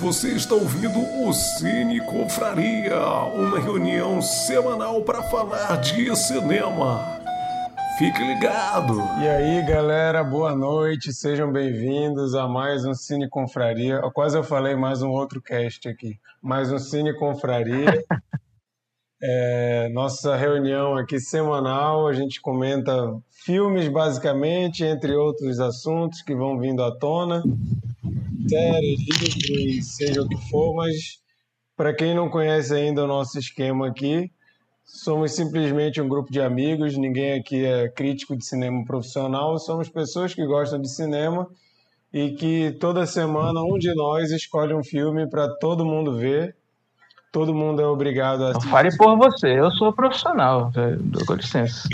Você está ouvindo o Cine Confraria, uma reunião semanal para falar de cinema. Fique ligado! E aí, galera, boa noite, sejam bem-vindos a mais um Cine Confraria. Quase eu falei mais um outro cast aqui, mais um Cine Confraria. É, nossa reunião aqui semanal, a gente comenta filmes basicamente, entre outros assuntos que vão vindo à tona série, livro, seja o que for, mas para quem não conhece ainda o nosso esquema aqui, somos simplesmente um grupo de amigos, ninguém aqui é crítico de cinema profissional, somos pessoas que gostam de cinema e que toda semana um de nós escolhe um filme para todo mundo ver. Todo mundo é obrigado a assistir. Fale por você, eu sou profissional, com licença.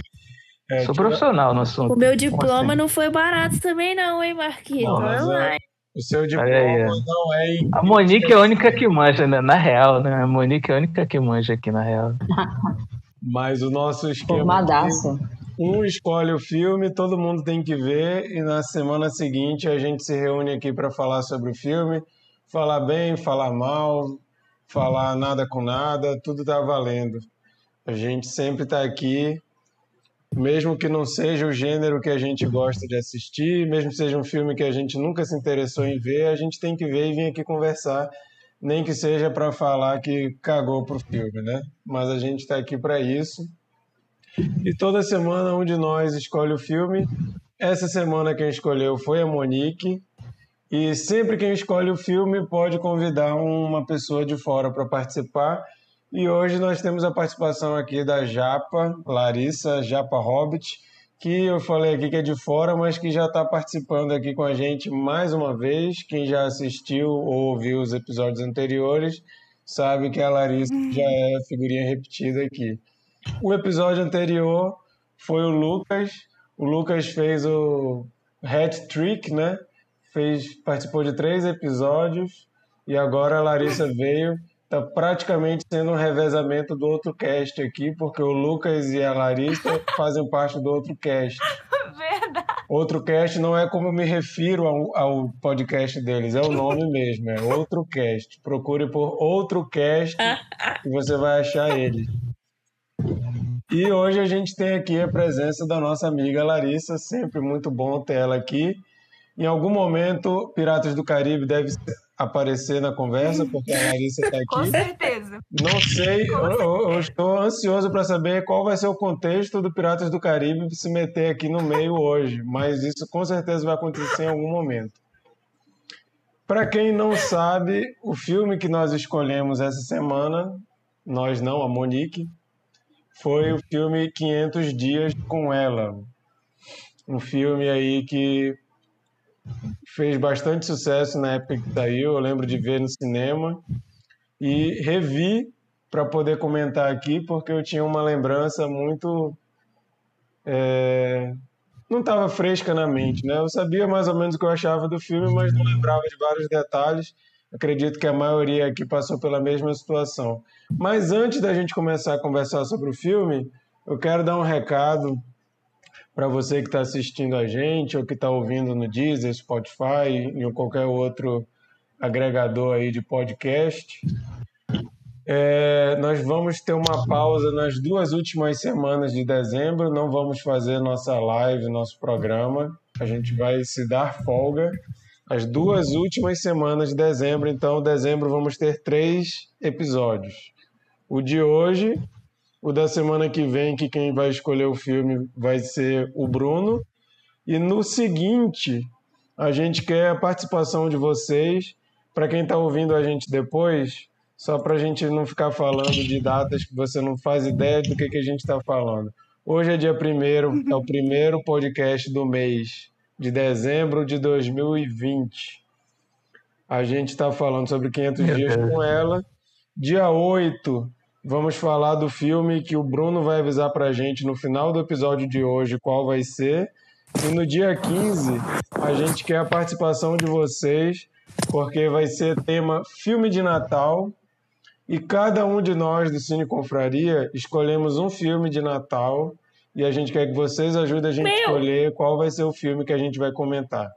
É, sou profissional no assunto. O meu diploma assim? não foi barato também não, hein, Marquinhos? Não, mas, é, o seu diploma aí, não é. A Monique é a única que manja, né? Na real, né? A Monique é a única que manja aqui, na real. Mas o nosso esquema. Formadaço. Um escolhe o filme, todo mundo tem que ver, e na semana seguinte a gente se reúne aqui para falar sobre o filme, falar bem, falar mal, falar nada com nada, tudo tá valendo. A gente sempre está aqui mesmo que não seja o gênero que a gente gosta de assistir, mesmo que seja um filme que a gente nunca se interessou em ver, a gente tem que ver e vir aqui conversar, nem que seja para falar que cagou pro filme, né? Mas a gente está aqui para isso. E toda semana um de nós escolhe o filme. Essa semana quem escolheu foi a Monique. E sempre quem escolhe o filme pode convidar uma pessoa de fora para participar. E hoje nós temos a participação aqui da Japa, Larissa Japa Hobbit, que eu falei aqui que é de fora, mas que já está participando aqui com a gente mais uma vez. Quem já assistiu ou ouviu os episódios anteriores sabe que a Larissa já é figurinha repetida aqui. O episódio anterior foi o Lucas. O Lucas fez o hat trick, né? Fez, participou de três episódios e agora a Larissa veio Tá praticamente sendo um revezamento do outro cast aqui, porque o Lucas e a Larissa fazem parte do outro cast. Verdade. Outro cast não é como eu me refiro ao, ao podcast deles, é o nome mesmo, é outro cast. Procure por outro cast e você vai achar ele. E hoje a gente tem aqui a presença da nossa amiga Larissa, sempre muito bom ter ela aqui. Em algum momento, Piratas do Caribe deve aparecer na conversa, porque a Larissa está aqui. Com certeza. Não sei, eu, eu, estou ansioso para saber qual vai ser o contexto do Piratas do Caribe se meter aqui no meio hoje, mas isso com certeza vai acontecer em algum momento. Para quem não sabe, o filme que nós escolhemos essa semana, nós não, a Monique, foi o filme 500 Dias com Ela. Um filme aí que fez bastante sucesso na época que saiu, eu lembro de ver no cinema e revi para poder comentar aqui porque eu tinha uma lembrança muito é... não estava fresca na mente, né? Eu sabia mais ou menos o que eu achava do filme, mas não lembrava de vários detalhes. Acredito que a maioria aqui passou pela mesma situação. Mas antes da gente começar a conversar sobre o filme, eu quero dar um recado para você que está assistindo a gente ou que está ouvindo no Deezer, Spotify ou qualquer outro agregador aí de podcast. É, nós vamos ter uma pausa nas duas últimas semanas de dezembro, não vamos fazer nossa live, nosso programa. A gente vai se dar folga as duas últimas semanas de dezembro. Então, dezembro vamos ter três episódios. O de hoje o da semana que vem, que quem vai escolher o filme vai ser o Bruno. E no seguinte, a gente quer a participação de vocês. Para quem está ouvindo a gente depois, só para a gente não ficar falando de datas que você não faz ideia do que, que a gente está falando. Hoje é dia 1 é o primeiro podcast do mês de dezembro de 2020. A gente está falando sobre 500 dias com ela. Dia 8 Vamos falar do filme que o Bruno vai avisar pra gente no final do episódio de hoje qual vai ser. E no dia 15, a gente quer a participação de vocês, porque vai ser tema filme de Natal. E cada um de nós do Cine Confraria escolhemos um filme de Natal e a gente quer que vocês ajudem a gente a escolher qual vai ser o filme que a gente vai comentar.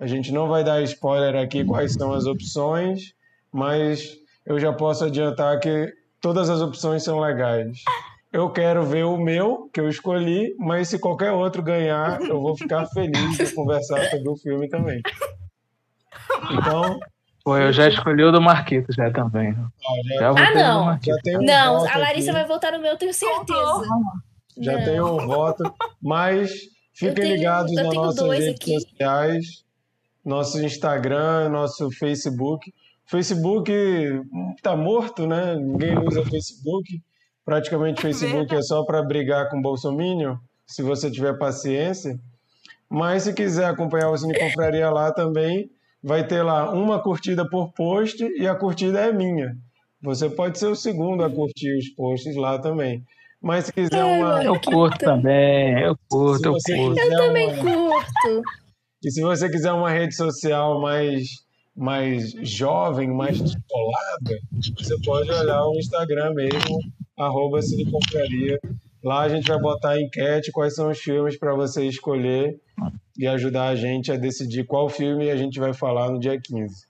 A gente não vai dar spoiler aqui quais são as opções, mas eu já posso adiantar que todas as opções são legais. Eu quero ver o meu, que eu escolhi, mas se qualquer outro ganhar, eu vou ficar feliz de conversar sobre o filme também. Então. Pô, eu já escolhi o do Marquito já também. Ah, já, ah não. Já tem um não, a Larissa aqui. vai votar no meu, eu tenho certeza. Já não. tem um voto, mas fiquem tenho, ligados nas nossas redes aqui. sociais, nosso Instagram, nosso Facebook. Facebook tá morto, né? Ninguém usa Facebook. Praticamente Facebook é só para brigar com o Bolsonaro, se você tiver paciência. Mas se quiser acompanhar o Cine Confraria lá também, vai ter lá uma curtida por post e a curtida é minha. Você pode ser o segundo a curtir os posts lá também. Mas se quiser uma. Eu curto também, eu curto, eu curto. Eu também uma... curto. E se você quiser uma rede social mais, mais jovem, mais descolada, você pode olhar o Instagram mesmo, arroba Compraria. Lá a gente vai botar a enquete quais são os filmes para você escolher e ajudar a gente a decidir qual filme a gente vai falar no dia 15.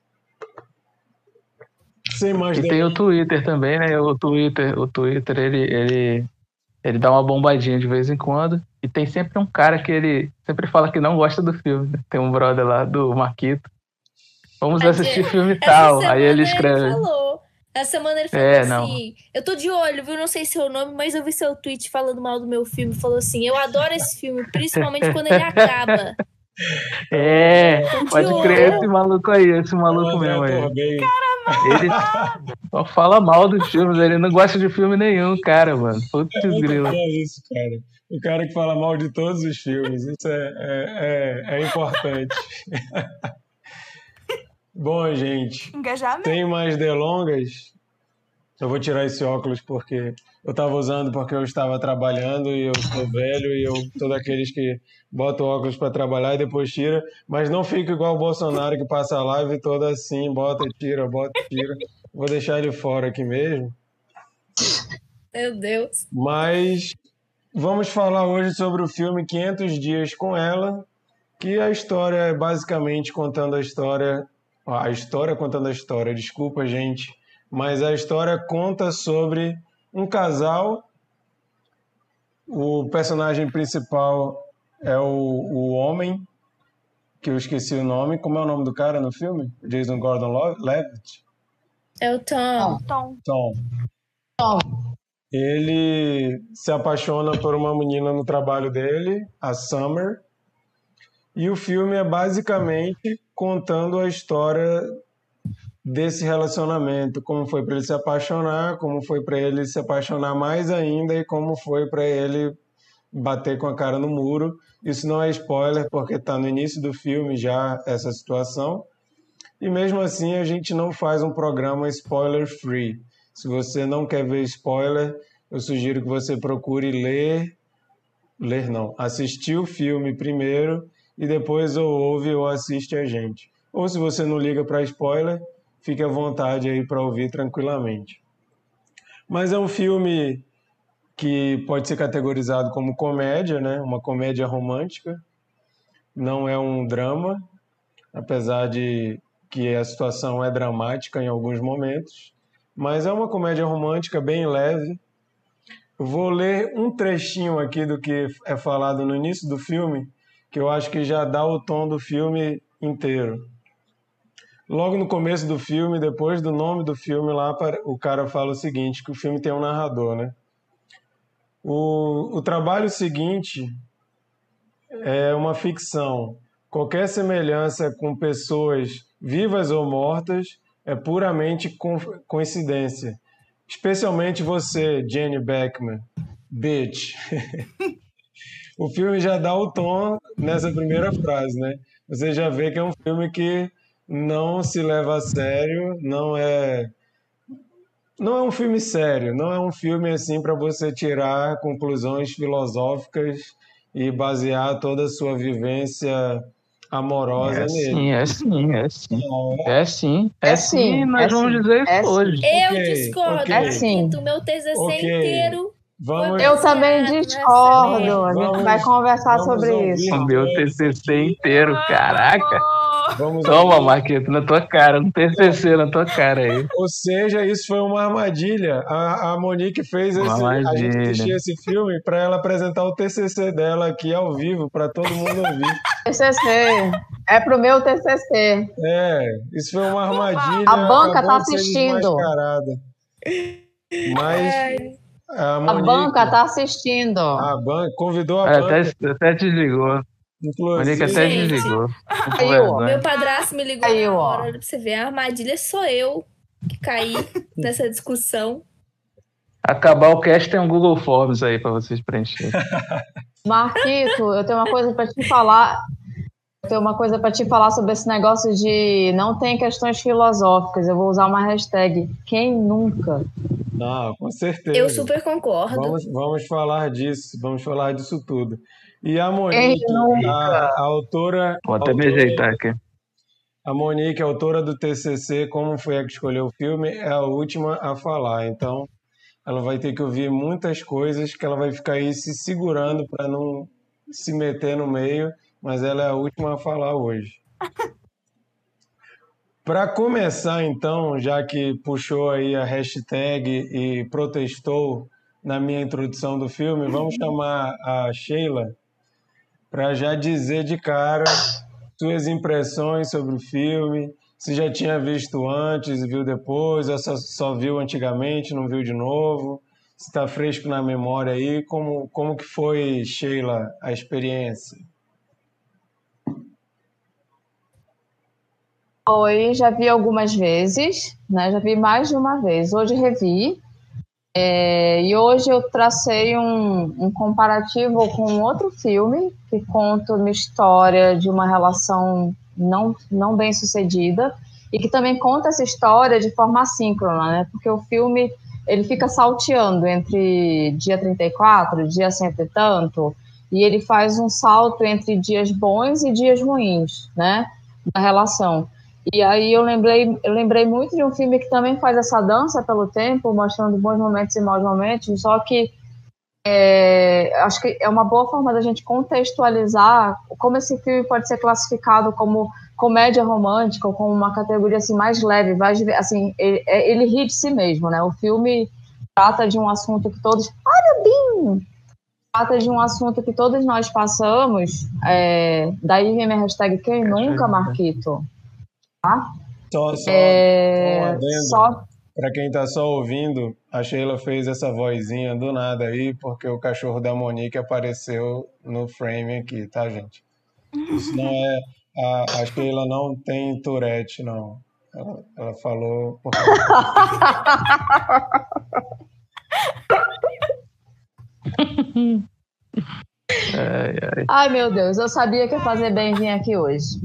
Sem mais e tem o Twitter também, né? O Twitter, o Twitter ele, ele, ele dá uma bombadinha de vez em quando. E tem sempre um cara que ele sempre fala que não gosta do filme. Tem um brother lá do Marquito. Vamos assistir filme tal. Aí ele escreve. Ele falou essa semana ele falou é, assim: não. Eu tô de olho, viu? Não sei seu nome, mas eu vi seu tweet falando mal do meu filme. Falou assim: Eu adoro esse filme, principalmente quando ele acaba. É, pode crer esse maluco aí, esse maluco mesmo aí. Ele só fala mal dos filmes, ele não gosta de filme nenhum, cara, mano. Putz é grilo. isso, cara. O cara que fala mal de todos os filmes, isso é, é, é, é importante. Bom, gente. Engajamento. Tem mais delongas? Eu vou tirar esse óculos porque eu estava usando porque eu estava trabalhando e eu sou velho e eu sou daqueles que bota o óculos para trabalhar e depois tira. Mas não fica igual o Bolsonaro que passa a live toda assim, bota, tira, bota, tira. Vou deixar ele fora aqui mesmo. Meu Deus. Mas vamos falar hoje sobre o filme 500 Dias com Ela, que a história é basicamente contando a história a história contando a história, desculpa, gente, mas a história conta sobre um casal. O personagem principal é o, o homem, que eu esqueci o nome. Como é o nome do cara no filme? Jason Gordon-Levitt? É o Tom. Tom. Tom. Tom. Ele se apaixona por uma menina no trabalho dele, a Summer, e o filme é basicamente contando a história desse relacionamento, como foi para ele se apaixonar, como foi para ele se apaixonar mais ainda e como foi para ele bater com a cara no muro. Isso não é spoiler porque está no início do filme já essa situação. E mesmo assim a gente não faz um programa spoiler free. Se você não quer ver spoiler, eu sugiro que você procure ler, ler não, assistir o filme primeiro e depois ou ouve ou assiste a gente. Ou se você não liga para spoiler, fique à vontade aí para ouvir tranquilamente. Mas é um filme que pode ser categorizado como comédia, né? Uma comédia romântica. Não é um drama, apesar de que a situação é dramática em alguns momentos, mas é uma comédia romântica bem leve. Vou ler um trechinho aqui do que é falado no início do filme, que eu acho que já dá o tom do filme inteiro. Logo no começo do filme, depois do nome do filme, lá o cara fala o seguinte, que o filme tem um narrador, né? O, o trabalho seguinte é uma ficção. Qualquer semelhança com pessoas vivas ou mortas é puramente co coincidência. Especialmente você, Jenny Beckman. Bitch. o filme já dá o tom nessa primeira frase, né? Você já vê que é um filme que não se leva a sério, não é não é um filme sério, não é um filme assim para você tirar conclusões filosóficas e basear toda a sua vivência amorosa é nele. Sim, é sim, é sim. É, é sim, é, é sim, nós é vamos sim. dizer isso é hoje. Eu okay, discordo, okay. É sim. o meu TCC okay. inteiro Vamos, Eu também discordo. A gente Vamos- vai conversar vamos sobre ouvir. isso. O meu TCC inteiro, caraca. vamos Toma, Marquito, na tua cara, um TCC na tua cara aí. Ou seja, isso foi uma armadilha. A, a Monique fez esse, Uma a gente armadilha. assistir esse filme para ela apresentar o TCC dela aqui ao vivo para todo mundo ouvir. TCC. É pro meu TCC. É, isso foi uma armadilha. A banca tá assistindo. Mas A Monique, banca tá assistindo. a banca convidou a Ela banca, até, até desligou. inclusive. Monique até Gente. desligou. Aí, ó. Meu padrasto me ligou Aí, hora pra você ver. A armadilha sou eu que caí nessa discussão. Acabar o cast tem um Google Forms aí pra vocês preencherem. Marquito, eu tenho uma coisa para te falar. Eu tenho uma coisa para te falar sobre esse negócio de não tem questões filosóficas. Eu vou usar uma hashtag. Quem nunca? Não, com certeza. Eu super concordo. Vamos, vamos falar disso, vamos falar disso tudo. E a Monique, nunca? a, a autora. Vou até me ajeitar aqui. A Monique, autora do TCC, como foi a que escolheu o filme, é a última a falar. Então, ela vai ter que ouvir muitas coisas que ela vai ficar aí se segurando para não se meter no meio, mas ela é a última a falar hoje. Para começar, então, já que puxou aí a hashtag e protestou na minha introdução do filme, vamos chamar a Sheila para já dizer de cara suas impressões sobre o filme, se já tinha visto antes e viu depois, ou só, só viu antigamente, não viu de novo, se está fresco na memória aí, como, como que foi, Sheila, a experiência? Oi, já vi algumas vezes, né? Já vi mais de uma vez. Hoje revi. É, e hoje eu tracei um, um comparativo com outro filme que conta uma história de uma relação não, não bem sucedida e que também conta essa história de forma assíncrona, né? Porque o filme ele fica salteando entre dia 34, dia cento e tanto, e ele faz um salto entre dias bons e dias ruins, né? Da relação. E aí eu lembrei, eu lembrei muito de um filme que também faz essa dança pelo tempo, mostrando bons momentos e maus momentos, só que é, acho que é uma boa forma da gente contextualizar como esse filme pode ser classificado como comédia romântica ou como uma categoria assim mais leve, mais, assim, ele, é- ele ri de si mesmo, né? O filme trata de um assunto que todos, olha bem, trata de um assunto que todos nós passamos, é, daí vem minha hashtag quem nunca, Marquito, Só, só, é, só Para quem está só ouvindo, a Sheila fez essa vozinha do nada aí, porque o cachorro da Monique apareceu no frame aqui, tá, gente? Isso não é. A, a Sheila não tem Tourette, não. Ela, ela falou. porque- Ai, ai. Ai, meu Deus, eu sabia que ia fazer bem vir aqui hoje.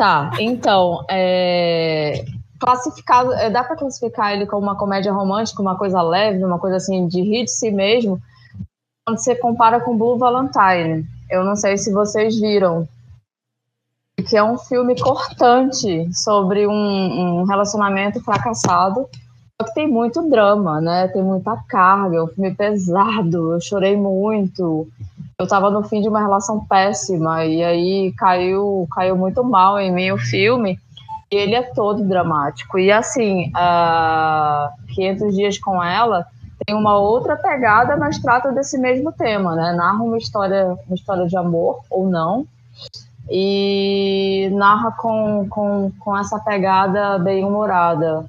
Tá, então, é, classificado, é, dá para classificar ele como uma comédia romântica, uma coisa leve, uma coisa assim de rir de si mesmo, quando você compara com Blue Valentine. Eu não sei se vocês viram, que é um filme cortante sobre um, um relacionamento fracassado, só que tem muito drama, né? Tem muita carga, é um filme pesado, eu chorei muito eu tava no fim de uma relação péssima e aí caiu caiu muito mal em mim o filme e ele é todo dramático. E assim a 500 dias com ela tem uma outra pegada mas trata desse mesmo tema né? Narra uma história uma história de amor ou não e narra com, com, com essa pegada bem humorada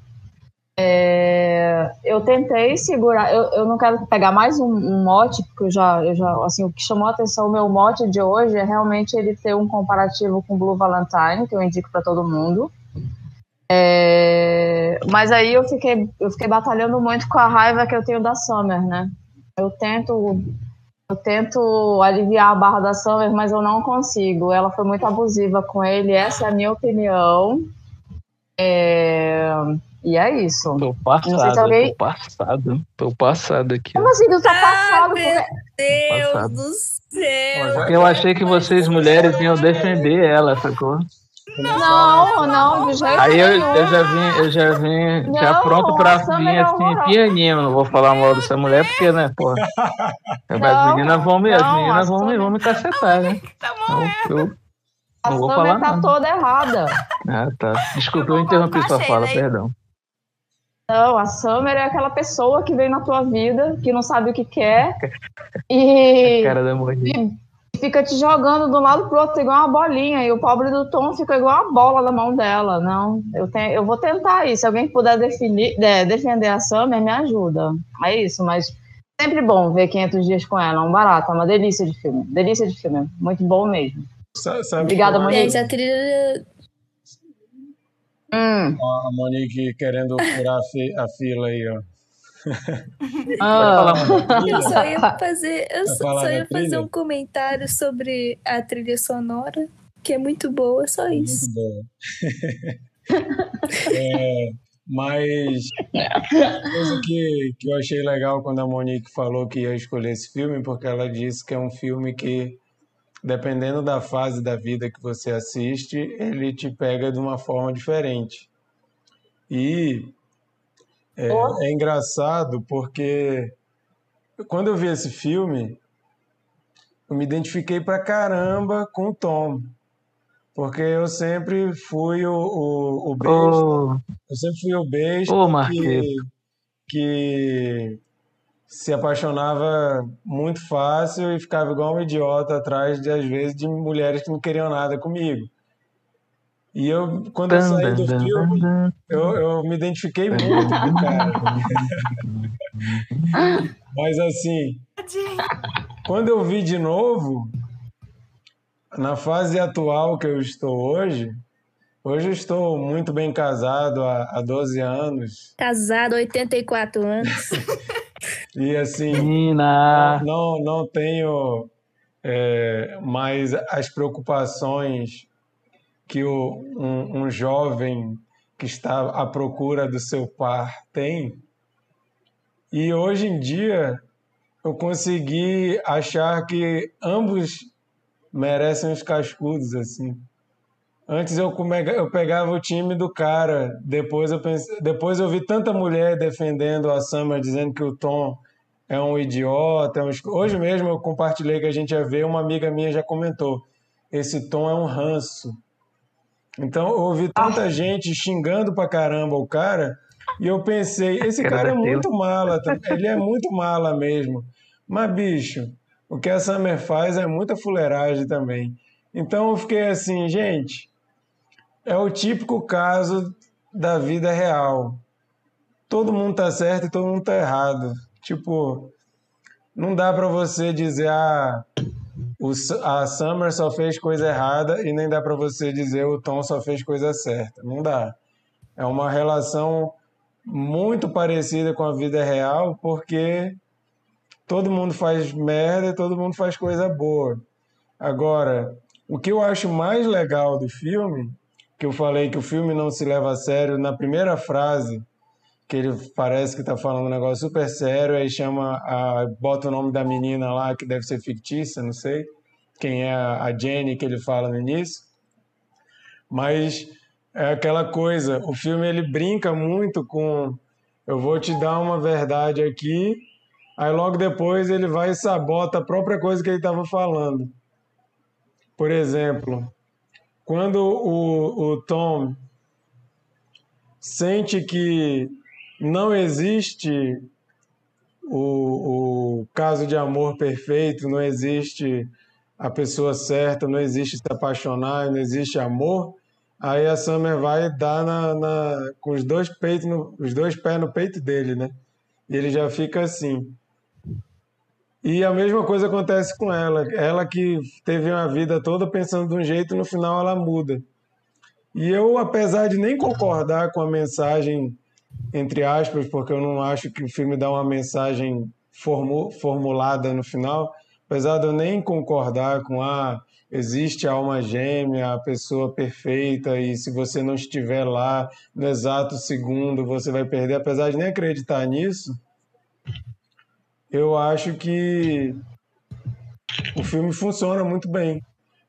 é, eu tentei segurar, eu, eu não quero pegar mais um, um mote, porque eu já, eu já, assim, o que chamou a atenção, o meu mote de hoje é realmente ele ter um comparativo com Blue Valentine, que eu indico para todo mundo. É, mas aí eu fiquei, eu fiquei batalhando muito com a raiva que eu tenho da Summer, né? Eu tento, eu tento aliviar a barra da Summer, mas eu não consigo. Ela foi muito abusiva com ele, essa é a minha opinião. É, e é isso. Tô Não sei passado, se alguém- tô passado. Tô passado aqui. Como assim, tu tá Ah, passado? meu Como é- Deus Passado. do céu. Eu achei que vocês mulheres iam defender ela, sacou? Não, não, de jeito Aí eu, eu já vim, eu já vim, Não, já pronto pra a vir é assim, horrorosa. pianinho. Não vou falar mal dessa mulher, porque, né, porra. as Não, meninas vão me, não, as a meninas vão me, vão me cacetar, né? Tá Então, bom, eu, A não vou falar tá nada. toda errada. Ah, tá. Desculpa, eu Eu interrompi sua a fala, perdão. Não, a Summer é aquela pessoa que vem na tua vida, que não sabe o que quer e, Cara da morrer. e fica te jogando de um lado pro outro igual uma bolinha. E o pobre do Tom fica igual uma bola na mão dela. Não, eu, tenho, eu vou tentar isso. Se alguém puder definir, é, defender a Summer, me ajuda. É isso, mas sempre bom ver 500 dias com ela. É um barato, é uma delícia de filme. Delícia de filme. Muito bom mesmo. Sa- Sabe Obrigada, Monique. Gente, a trilha. Hum. A Monique querendo furar a, fi- a fila aí, ó. Ah. Eu só ia fazer, eu só, só ia fazer um comentário sobre a trilha sonora, que é muito boa, só isso. Muito boa. É, mas uma coisa que, que eu achei legal quando a Monique falou que ia escolher esse filme, porque ela disse que é um filme que, dependendo da fase da vida que você assiste, ele te pega de uma forma diferente. E é, é engraçado porque quando eu vi esse filme, eu me identifiquei pra caramba com o Tom. Porque eu sempre fui o, o, o besta, Ô, eu sempre fui o besta ô, que, que se apaixonava muito fácil e ficava igual um idiota atrás, de, às vezes, de mulheres que não queriam nada comigo. E eu, quando eu saí do filme, eu, eu me identifiquei muito com o cara. Mas assim, quando eu vi de novo, na fase atual que eu estou hoje, hoje eu estou muito bem casado há, há 12 anos. Casado, 84 anos. E assim, Menina. não, não tenho é, mais as preocupações que o, um, um jovem que está à procura do seu par tem. E hoje em dia eu consegui achar que ambos merecem os cascudos assim. Antes eu, eu pegava o time do cara, depois eu pensei, depois eu vi tanta mulher defendendo a Summer, dizendo que o Tom é um idiota. é um Hoje mesmo eu compartilhei que a gente ia ver, uma amiga minha já comentou: esse Tom é um ranço. Então eu ouvi tanta gente xingando pra caramba o cara, e eu pensei: esse Cara é muito mala, ele é muito mala mesmo. Mas, bicho, o que a Summer faz é muita fuleiragem também. Então eu fiquei assim, gente, é o típico caso da vida real. Todo mundo tá certo e todo mundo tá errado. Tipo, não dá pra você dizer ah, a Summer só fez coisa errada e nem dá pra você dizer o Tom só fez coisa certa. Não dá. É uma relação muito parecida com a vida real, porque todo mundo faz merda e todo mundo faz coisa boa. Agora, o que eu acho mais legal do filme, que eu falei que o filme não se leva a sério, na primeira frase, que ele parece que tá falando um negócio super sério, aí chama, a, bota o nome da menina lá, que deve ser fictícia, não sei quem é a Jenny que ele fala no início, mas é aquela coisa, o filme ele brinca muito com eu vou te dar uma verdade aqui, aí logo depois ele vai e sabota a própria coisa que ele estava falando. Por exemplo, quando o, o Tom sente que não existe o, o caso de amor perfeito, não existe a pessoa certa, não existe se apaixonar, não existe amor, aí a Summer vai dar na, na- com os dois peitos, no- os dois pés no peito dele, né? E ele já fica assim. E a mesma coisa acontece com ela. Ela que teve uma vida toda pensando de um jeito, no final ela muda. E eu, apesar de nem concordar com a mensagem, entre aspas, porque eu não acho que o filme dá uma mensagem formu- formulada no final, apesar de eu nem concordar com a existe a alma gêmea, a pessoa perfeita, e se você não estiver lá no exato segundo, você vai perder, apesar de nem acreditar nisso, eu acho que o filme funciona muito bem.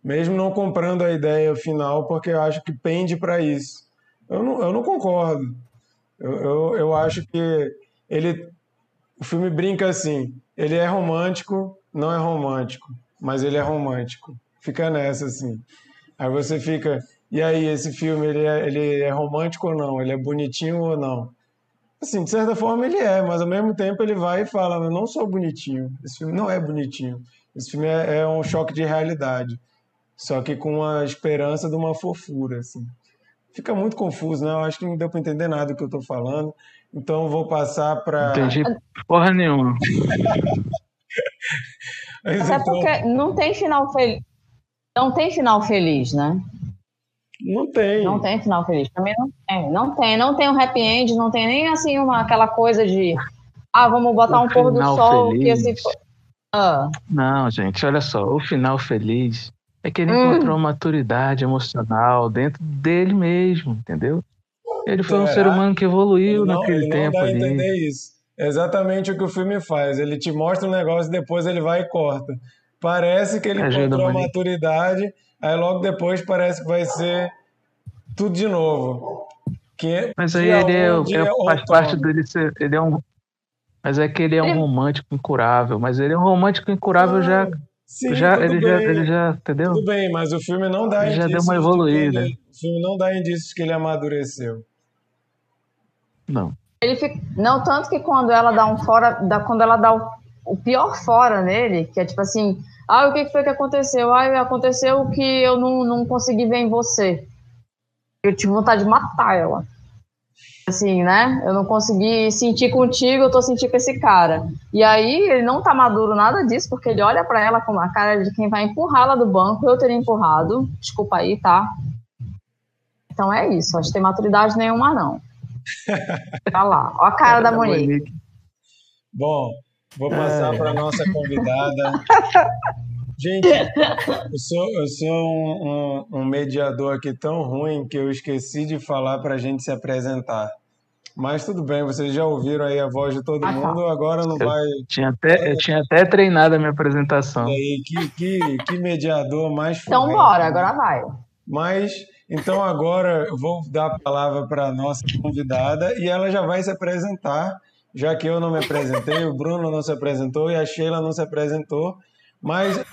mesmo não comprando a ideia final, porque eu acho que pende para isso. Eu não, eu não concordo. Eu, eu, eu acho que ele, o filme brinca assim: ele é romântico, não é romântico, mas ele é romântico. Fica nessa assim. Aí você fica, e aí, esse filme, ele é, ele é romântico ou não? Ele é bonitinho ou não? Assim, de certa forma ele é, mas ao mesmo tempo ele vai e fala, eu não sou bonitinho, esse filme não é bonitinho. Esse filme é, é um choque de realidade, só que com a esperança de uma fofura, assim. Fica muito confuso, né? Eu acho que não deu para entender nada do que eu estou falando, então vou passar para... Entendi porra nenhuma. Mas, Até então... porque não tem final feliz. Não tem final feliz, né? Não tem. Não tem final feliz. Também não tem. Não tem. Não tem um happy end, não tem nem assim uma, aquela coisa de ah, vamos botar o um pôr do sol feliz. que esse. Ah. Não, gente, olha só. O final feliz é que ele hum. encontrou maturidade emocional dentro dele mesmo, entendeu? Ele foi um ser humano que evoluiu não, naquele tempo não dá ali. entender isso. É exatamente o que o filme faz. Ele te mostra um negócio e depois ele vai e corta. Parece que ele Ajuda, encontrou a maturidade Aí logo depois parece que vai ser tudo de novo. Que é Mas aí ele é, é, faz parte dele ser. Ele é um. Mas é que ele é um romântico incurável. Mas ele é um romântico incurável ah, já. Sim, já, ele, já, ele já, entendeu? Tudo bem, mas o filme não dá ele já deu uma evoluída. Ele, o filme não dá indícios que ele amadureceu. Não. Ele fica, não tanto que quando ela dá um fora, dá, quando ela dá o, o pior fora nele, que é tipo assim, ah, o que foi que aconteceu? Ah, aconteceu que eu não, não consegui ver em você. Eu tive vontade de matar ela. Assim, né? Eu não consegui sentir contigo, eu tô sentindo com esse cara. E aí ele não tá maduro nada disso, porque ele olha para ela com a cara de quem vai empurrá-la do banco. Eu teria empurrado. Desculpa aí, tá? Então é isso. Acho que tem maturidade nenhuma, não. Tá lá. Ó a cara da Monique. Bom, Vou passar é. para a nossa convidada. Gente, eu sou, eu sou um, um, um, mediador aqui tão ruim que eu esqueci de falar para a gente se apresentar. Mas tudo bem, vocês já ouviram aí a voz de todo ah, tá. mundo, agora não eu vai. Tinha até, eu tinha até treinado a minha apresentação. E aí, que, que, que mediador mais Então, bora, agora vai. Mas, então, agora eu vou dar a palavra para a nossa convidada e ela já vai se apresentar já que eu não me apresentei, o Bruno não se apresentou e a Sheila não se apresentou. Mas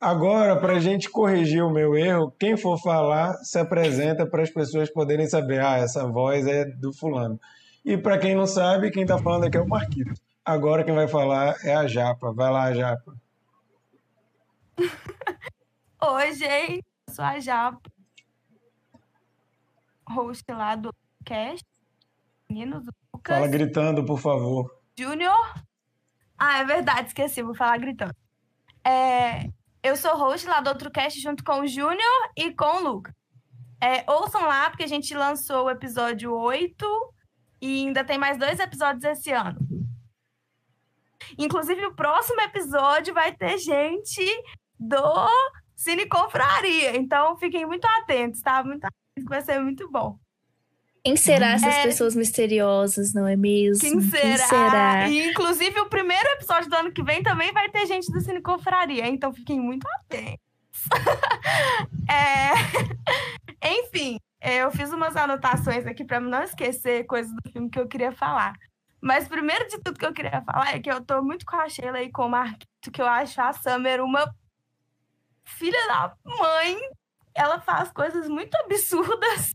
agora, para a gente corrigir o meu erro, quem for falar se apresenta para as pessoas poderem saber: ah, essa voz é do fulano. E para quem não sabe, quem está falando aqui é o Marquito. Agora quem vai falar é a Japa. Vai lá, Japa. Oi, gente. Eu sou a Japa, host lá do cast. Meninos, Lucas. Fala gritando, por favor. Júnior. Ah, é verdade, esqueci, vou falar gritando. É, eu sou host lá do outro cast junto com o Júnior e com o Lucas. É, ouçam lá, porque a gente lançou o episódio 8 e ainda tem mais dois episódios esse ano. Inclusive, o próximo episódio vai ter gente do Cine Confraria. Então, fiquem muito atentos, tá? Muito atentos, vai ser muito bom. Quem será essas é... pessoas misteriosas, não é mesmo? Quem será? Quem será? E, inclusive, o primeiro episódio do ano que vem também vai ter gente do Cine Confraria, então fiquem muito atentos. é... Enfim, eu fiz umas anotações aqui para não esquecer coisas do filme que eu queria falar. Mas primeiro de tudo que eu queria falar é que eu tô muito com a Sheila e com o Marquito, que eu acho a Summer uma filha da mãe. Ela faz coisas muito absurdas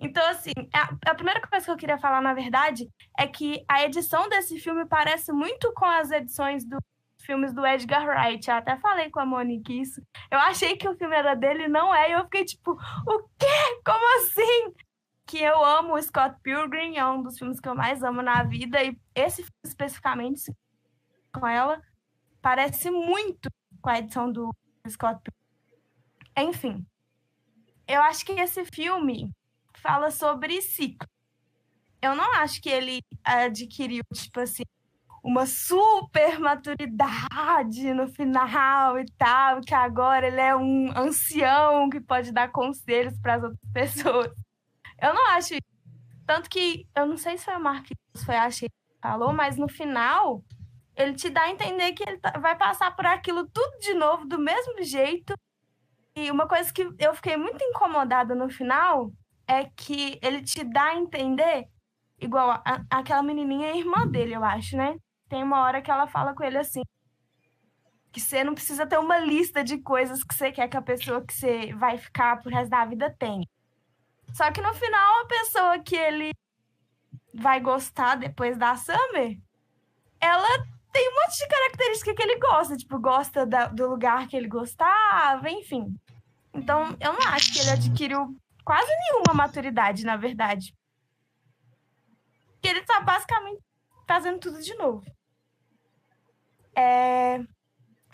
então, assim, a, a, primeira coisa que eu queria falar, na verdade, é que a edição desse filme parece muito com as edições dos filmes do Edgar Wright. Eu até falei com a Monique isso. Eu achei que o filme era dele, não é. E eu fiquei tipo, o quê? Como assim? Que eu amo o Scott Pilgrim, é um dos filmes que eu mais amo na vida. E esse filme especificamente, com ela, parece muito com a edição do Scott Pilgrim. Enfim, eu acho que esse filme fala sobre ciclo. Eu não acho que ele adquiriu, tipo assim, uma super maturidade no final e tal, que agora ele é um ancião que pode dar conselhos para as outras pessoas. Eu não acho. Tanto que, eu não sei se foi o Marcos, foi a que falou, mas no final, ele te dá a entender que ele tá, vai passar por aquilo tudo de novo, do mesmo jeito, e uma coisa que eu fiquei muito incomodada no final é que ele te dá a entender, igual a, aquela menininha é irmã dele, eu acho, né? Tem uma hora que ela fala com ele assim, que você não precisa ter uma lista de coisas que você quer que a pessoa que você vai ficar pro resto da vida tenha. Só que no final, a pessoa que ele vai gostar depois da Summer, ela tem um monte de característica que ele gosta, tipo, gosta da, do lugar que ele gostava, enfim. Então, eu não acho que ele adquiriu quase nenhuma maturidade, na verdade. Porque ele tá basicamente fazendo tudo de novo. É...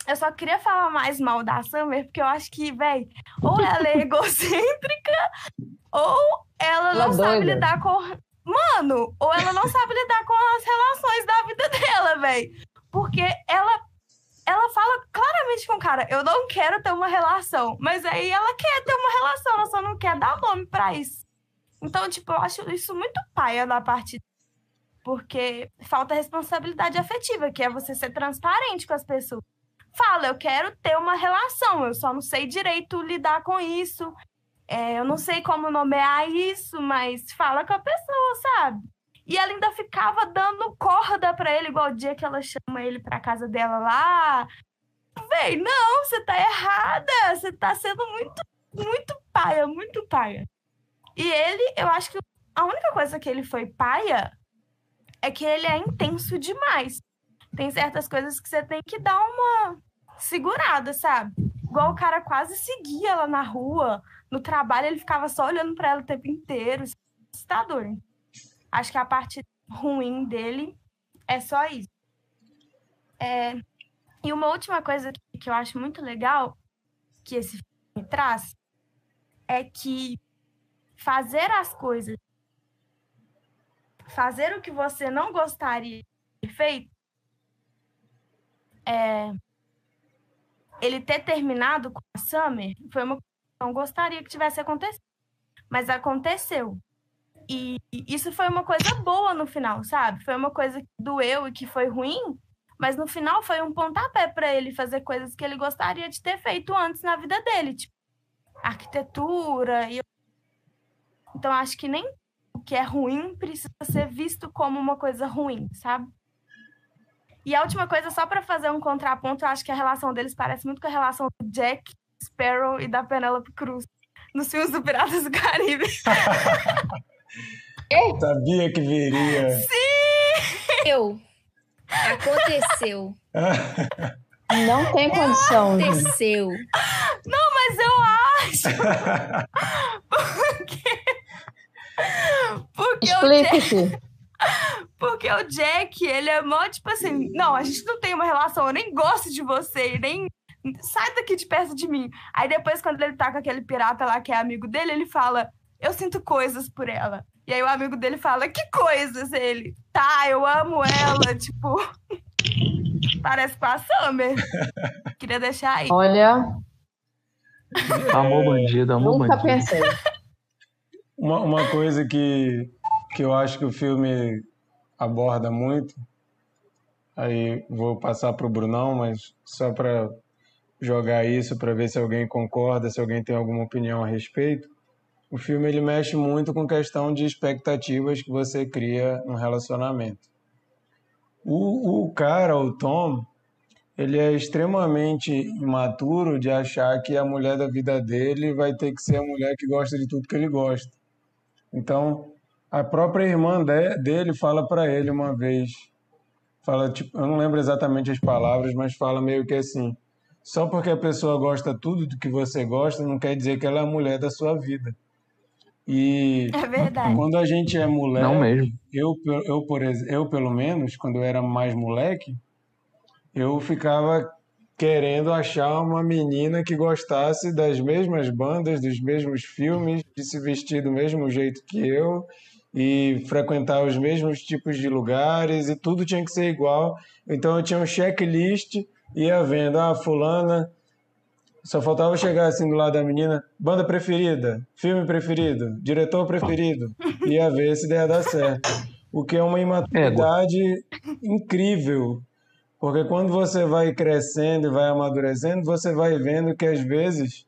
Eu só queria falar mais mal da Summer, porque eu acho que, velho, ou ela é egocêntrica, ou ela não sabe lidar com. Mano, ou ela não sabe lidar com as relações da vida dela, velho. Porque ela ela fala claramente com o cara, eu não quero ter uma relação. Mas aí ela quer ter uma relação, ela só não quer dar nome pra isso. Então, tipo, eu acho isso muito paia da parte. Porque falta responsabilidade afetiva, que é você ser transparente com as pessoas. Fala, eu quero ter uma relação, eu só não sei direito lidar com isso. É, eu não sei como nomear isso, mas fala com a pessoa, sabe? E ela ainda ficava dando corda para ele, igual o dia que ela chama ele pra casa dela lá. Véi, não, você tá errada. Você tá sendo muito, muito paia, muito paia. E ele, eu acho que a única coisa que ele foi paia é que ele é intenso demais. Tem certas coisas que você tem que dar uma segurada, sabe? Igual o cara quase seguia ela na rua, no trabalho, ele ficava só olhando para ela o tempo inteiro. Assustador. Hein? Acho que a parte ruim dele é só isso. É... E uma última coisa que eu acho muito legal que esse filme traz é que fazer as coisas, fazer o que você não gostaria de ter feito, é, ele ter terminado com a Summer foi uma coisa que eu não gostaria que tivesse acontecido. Mas aconteceu. E isso foi uma coisa boa no final, sabe? Foi uma coisa que doeu e que foi ruim, mas no final foi um pontapé para ele fazer coisas que ele gostaria de ter feito antes na vida dele, tipo arquitetura e então acho que nem o que é ruim precisa ser visto como uma coisa ruim, sabe? E a última coisa, só para fazer um contraponto, eu acho que a relação deles parece muito com a relação do Jack Sparrow e da Penelope Cruz nos filmes do Piratas do Caribe. Sabia que viria. Sim! Eu. Aconteceu. Não tem condição. Aconteceu. Não, mas eu acho. Porque. Porque Explique-se. Porque o Jack, ele é mó, tipo assim, não, a gente não tem uma relação, eu nem gosto de você, nem sai daqui de perto de mim. Aí depois, quando ele tá com aquele pirata lá que é amigo dele, ele fala, eu sinto coisas por ela. E aí o amigo dele fala, que coisas? Ele, tá, eu amo ela, tipo. Parece com a Summer. Queria deixar aí. Olha. Amor bandido, amor Nunca bandido. pensei. Uma, uma coisa que, que eu acho que o filme aborda muito, aí vou passar para o Brunão, mas só para jogar isso, para ver se alguém concorda, se alguém tem alguma opinião a respeito. O filme ele mexe muito com questão de expectativas que você cria no relacionamento. O, o cara, o Tom, ele é extremamente imaturo de achar que a mulher da vida dele vai ter que ser a mulher que gosta de tudo que ele gosta. Então, a própria irmã de, dele fala para ele uma vez, fala tipo, eu não lembro exatamente as palavras, mas fala meio que assim: só porque a pessoa gosta tudo do que você gosta, não quer dizer que ela é a mulher da sua vida. E É verdade. quando a gente é mulher, Não mesmo. eu, eu, por, eu, pelo menos, quando eu era mais moleque, eu ficava querendo achar uma menina que gostasse das mesmas bandas, dos mesmos filmes, de se vestir do mesmo jeito que eu e frequentar os mesmos tipos de lugares e tudo tinha que ser igual. Então eu tinha um checklist, ia vendo, ah, fulana, só faltava chegar assim do lado da menina, banda preferida, filme preferido, diretor preferido, ia ver se ia dar certo. O que é uma imaturidade incrível, porque quando você vai crescendo e vai amadurecendo, você vai vendo que às vezes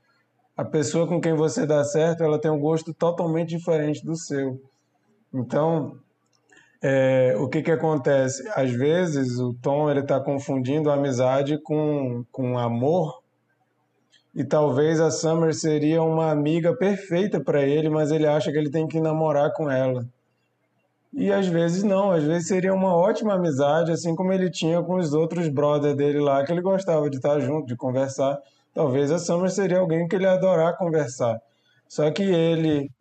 a pessoa com quem você dá certo, ela tem um gosto totalmente diferente do seu. Então, é, o que que acontece? Às vezes o Tom ele está confundindo a amizade com, com amor e talvez a Summer seria uma amiga perfeita para ele, mas ele acha que ele tem que namorar com ela. E às vezes não, às vezes seria uma ótima amizade, assim como ele tinha com os outros brothers dele lá, que ele gostava de estar junto, de conversar. Talvez a Summer seria alguém que ele adorar conversar. Só que ele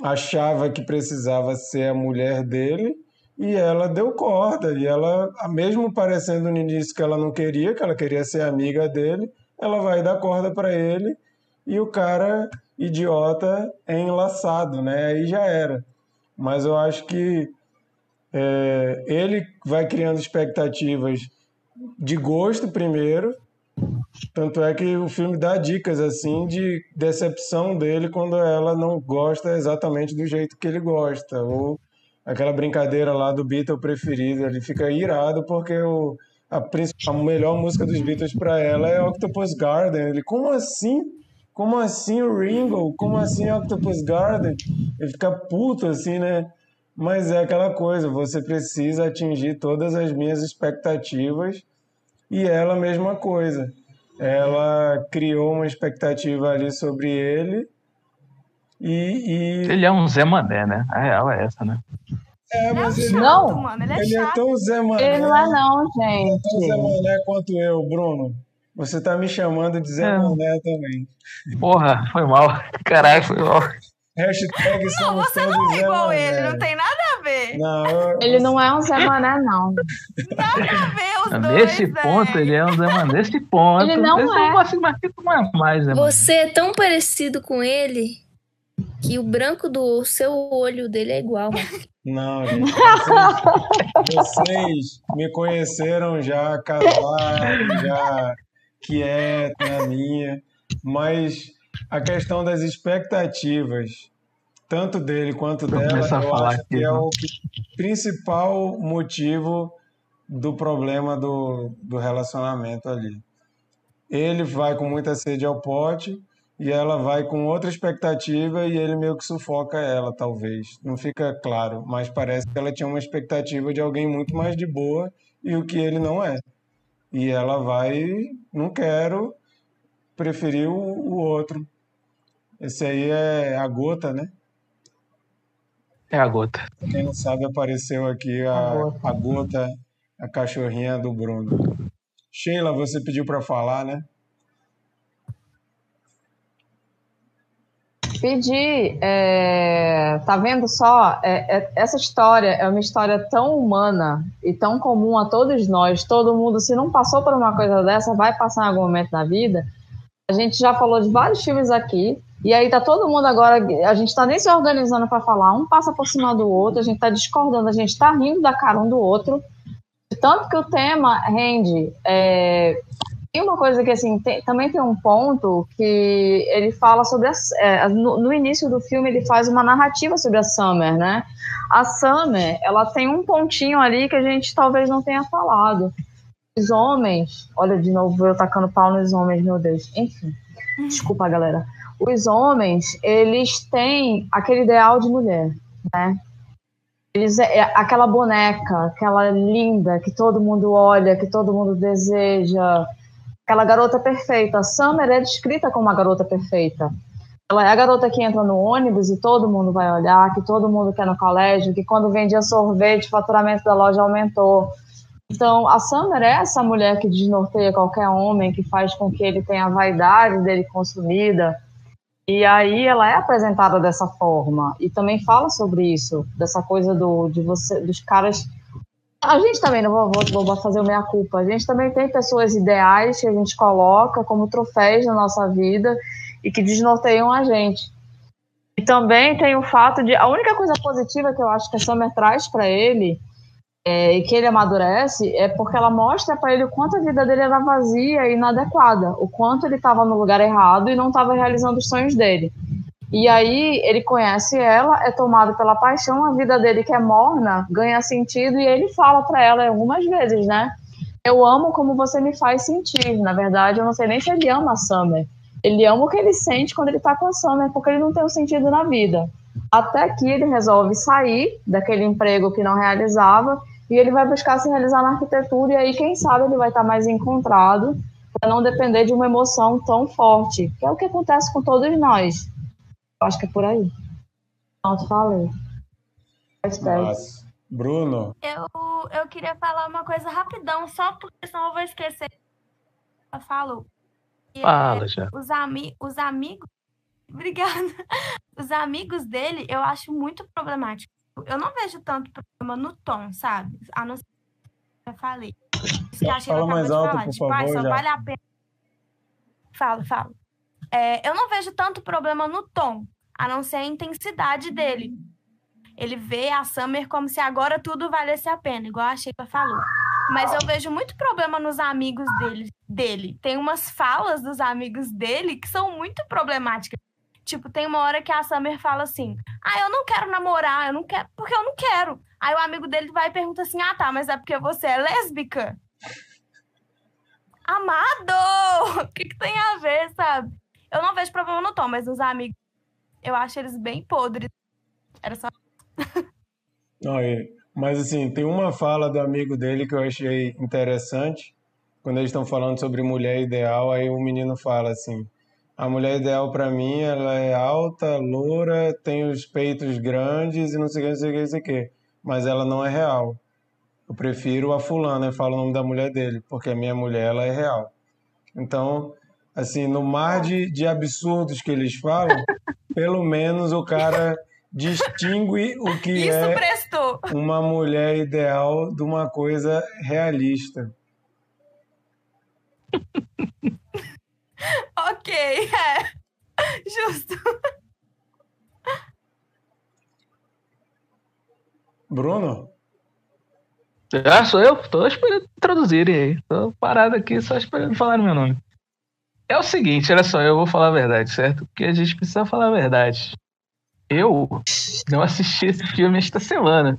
achava que precisava ser a mulher dele e ela deu corda. E ela, mesmo parecendo no início que ela não queria, que ela queria ser amiga dele, ela vai dar corda para ele e o cara idiota é enlaçado, né? Aí já era. Mas eu acho que é, ele vai criando expectativas de gosto primeiro tanto é que o filme dá dicas assim de decepção dele quando ela não gosta exatamente do jeito que ele gosta. Ou aquela brincadeira lá do Beatle preferido, ele fica irado porque o, a, a melhor música dos Beatles para ela é Octopus Garden. Ele, como assim? Como assim o Ringo? Como assim Octopus Garden? Ele fica puto assim, né? Mas é aquela coisa, você precisa atingir todas as minhas expectativas e ela mesma coisa ela criou uma expectativa ali sobre ele. E, e... Ele é um Zé Mané, né? A real é essa, né? É, mas ele não, mano, ele é, ele é tão Zé Mané. Ele não é não, gente. Tão Zé Mané quanto eu, Bruno. Você tá me chamando de Zé é. Mané também. Porra, foi mal. Caralho, foi mal. Hashtag não, você não é igual ele, não tem nada a ver. Não, eu, ele não é um Zé Mané, não. Nada a ver os dois. Nesse ponto, ele é um Zé Mané. Nesse ponto. Ele não esse é. Eu gosto mais, mais Zé Você é tão parecido com ele que o branco do seu olho dele é igual. Não, gente. Vocês, vocês me conheceram já casado, já quieto na minha, mas a questão das expectativas, tanto dele quanto dela, eu acho aqui, que é né? o principal motivo do problema do, do relacionamento ali. Ele vai com muita sede ao pote e ela vai com outra expectativa e ele meio que sufoca ela, talvez. Não fica claro, mas parece que ela tinha uma expectativa de alguém muito mais de boa e o que ele não é. E ela vai, não quero, preferiu o outro. Esse aí é a gota, né? É a gota. Quem não sabe, apareceu aqui a, a gota, a cachorrinha do Bruno. Sheila, você pediu para falar, né? Pedi. É, tá vendo só? É, é, essa história é uma história tão humana e tão comum a todos nós. Todo mundo, se não passou por uma coisa dessa, vai passar em algum momento na vida a gente já falou de vários filmes aqui, e aí tá todo mundo agora, a gente tá nem se organizando para falar, um passa por cima do outro, a gente tá discordando, a gente tá rindo da cara um do outro, tanto que o tema rende. É, tem uma coisa que, assim, tem, também tem um ponto que ele fala sobre. A, é, no, no, início do filme, ele faz uma narrativa sobre a Summer, né? A Summer, ela tem um pontinho ali que a gente talvez não tenha falado os homens, olha de novo eu tacando pau nos homens, meu Deus. Enfim, desculpa, galera. Os homens, eles têm aquele ideal de mulher, né? Eles, é, é aquela boneca, aquela linda que todo mundo olha, que todo mundo deseja, aquela garota perfeita. A Summer é descrita como uma garota perfeita. Ela é a garota que entra no ônibus e todo mundo vai olhar, que todo mundo quer no colégio, que quando vendia sorvete, o faturamento da loja aumentou então, a Summer é essa mulher que desnorteia qualquer homem, que faz com que ele tenha a vaidade dele consumida. E aí ela é apresentada dessa forma. E também fala sobre isso, dessa coisa do, de você, dos caras. A gente também, não vou, vou, vou fazer o meia culpa, a gente também tem pessoas ideais que a gente coloca como troféus na nossa vida e que desnorteiam a gente. E também tem o fato de. A única coisa positiva que eu acho que a Summer traz para ele é, e que ele amadurece é porque ela mostra para ele o quanto a vida dele era vazia e inadequada, o quanto ele estava no lugar errado e não estava realizando os sonhos dele. E aí ele conhece ela, é tomado pela paixão, a vida dele que é morna ganha sentido e ele fala para ela algumas vezes, né? Eu amo como você me faz sentir. Na verdade, eu não sei nem se ele ama a Summer. Ele ama o que ele sente quando ele tá com a Summer, porque ele não tem um sentido na vida. Até que ele resolve sair daquele emprego que não realizava e ele vai buscar se realizar na arquitetura e aí quem sabe ele vai estar mais encontrado para não depender de uma emoção tão forte, que é o que acontece com todos nós. Acho que é por aí. Pronto, falei. Nossa. Bruno? Eu, eu queria falar uma coisa rapidão, só porque senão eu vou esquecer. Eu falo. Fala, já. Os, ami os amigos. Obrigada. Os amigos dele eu acho muito problemático. Eu não vejo tanto problema no tom, sabe? A não ser que eu falei. Isso que a Fala mais alto, falar. por tipo, favor, ah, só já. vale a pena. Falo, falo. É, eu não vejo tanto problema no tom, a não ser a intensidade dele. Ele vê a Summer como se agora tudo valesse a pena, igual a Sheila falou. Mas eu vejo muito problema nos amigos dele, dele. Tem umas falas dos amigos dele que são muito problemáticas. Tipo, tem uma hora que a Summer fala assim: Ah, eu não quero namorar, eu não quero, porque eu não quero. Aí o amigo dele vai e pergunta assim: Ah, tá, mas é porque você é lésbica? Amado! O que, que tem a ver, sabe? Eu não vejo problema no tom, mas os amigos, eu acho eles bem podres. Era só. Mas assim, tem uma fala do amigo dele que eu achei interessante. Quando eles estão falando sobre mulher ideal, aí o menino fala assim: a mulher ideal pra mim, ela é alta, loura, tem os peitos grandes e não sei o que, não sei o que, não sei o que. Mas ela não é real. Eu prefiro a fulana, eu falo o nome da mulher dele, porque a minha mulher, ela é real. Então, assim, no mar de, de absurdos que eles falam, pelo menos o cara distingue o que Isso é prestou! uma mulher ideal de uma coisa realista. Ok, é. Justo. Bruno? Ah, sou eu? Tô esperando traduzirem aí. Tô parado aqui só esperando falar meu nome. É o seguinte, olha só, eu vou falar a verdade, certo? Porque a gente precisa falar a verdade. Eu não assisti esse filme esta semana.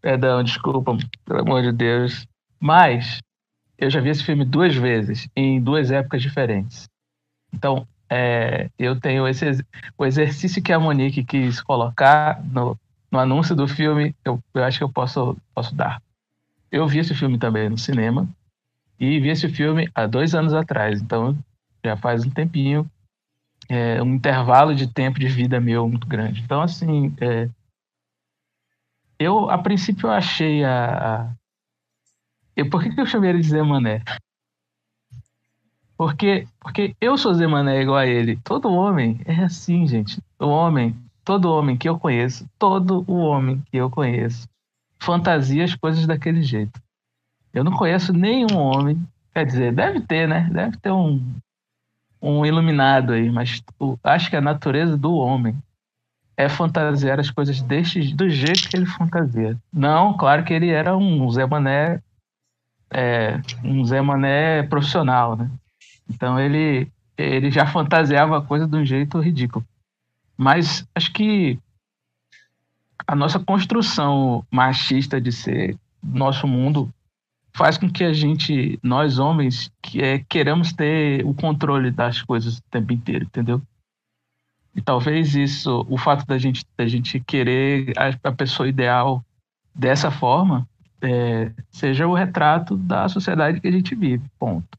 Perdão, desculpa, pelo amor de Deus. Mas eu já vi esse filme duas vezes, em duas épocas diferentes. Então, é, eu tenho esse o exercício que a Monique quis colocar no, no anúncio do filme, eu, eu acho que eu posso, posso dar. Eu vi esse filme também no cinema e vi esse filme há dois anos atrás, então já faz um tempinho, é, um intervalo de tempo de vida meu muito grande. Então, assim, é, eu a princípio eu achei a. a- eu, por que, que eu chamei ele de Zé Mané? Porque, porque eu sou Zé Mané igual a ele. Todo homem é assim, gente. O homem, todo homem que eu conheço, todo o homem que eu conheço, fantasia as coisas daquele jeito. Eu não conheço nenhum homem, quer dizer, deve ter, né? Deve ter um, um iluminado aí, mas o- acho que a natureza do homem é fantasiar as coisas deste, do jeito que ele fantasia. Não, claro que ele era um Zé Mané, é, um Zé Mané profissional, né? Então ele, ele já fantasiava a coisa de um jeito ridículo. Mas acho que a nossa construção machista de ser nosso mundo faz com que a gente, nós homens, que, é, ter o controle das coisas o tempo inteiro, entendeu? E talvez isso, o fato da gente, da gente querer a, a pessoa ideal dessa forma, é, seja o retrato da sociedade que a gente vive, ponto.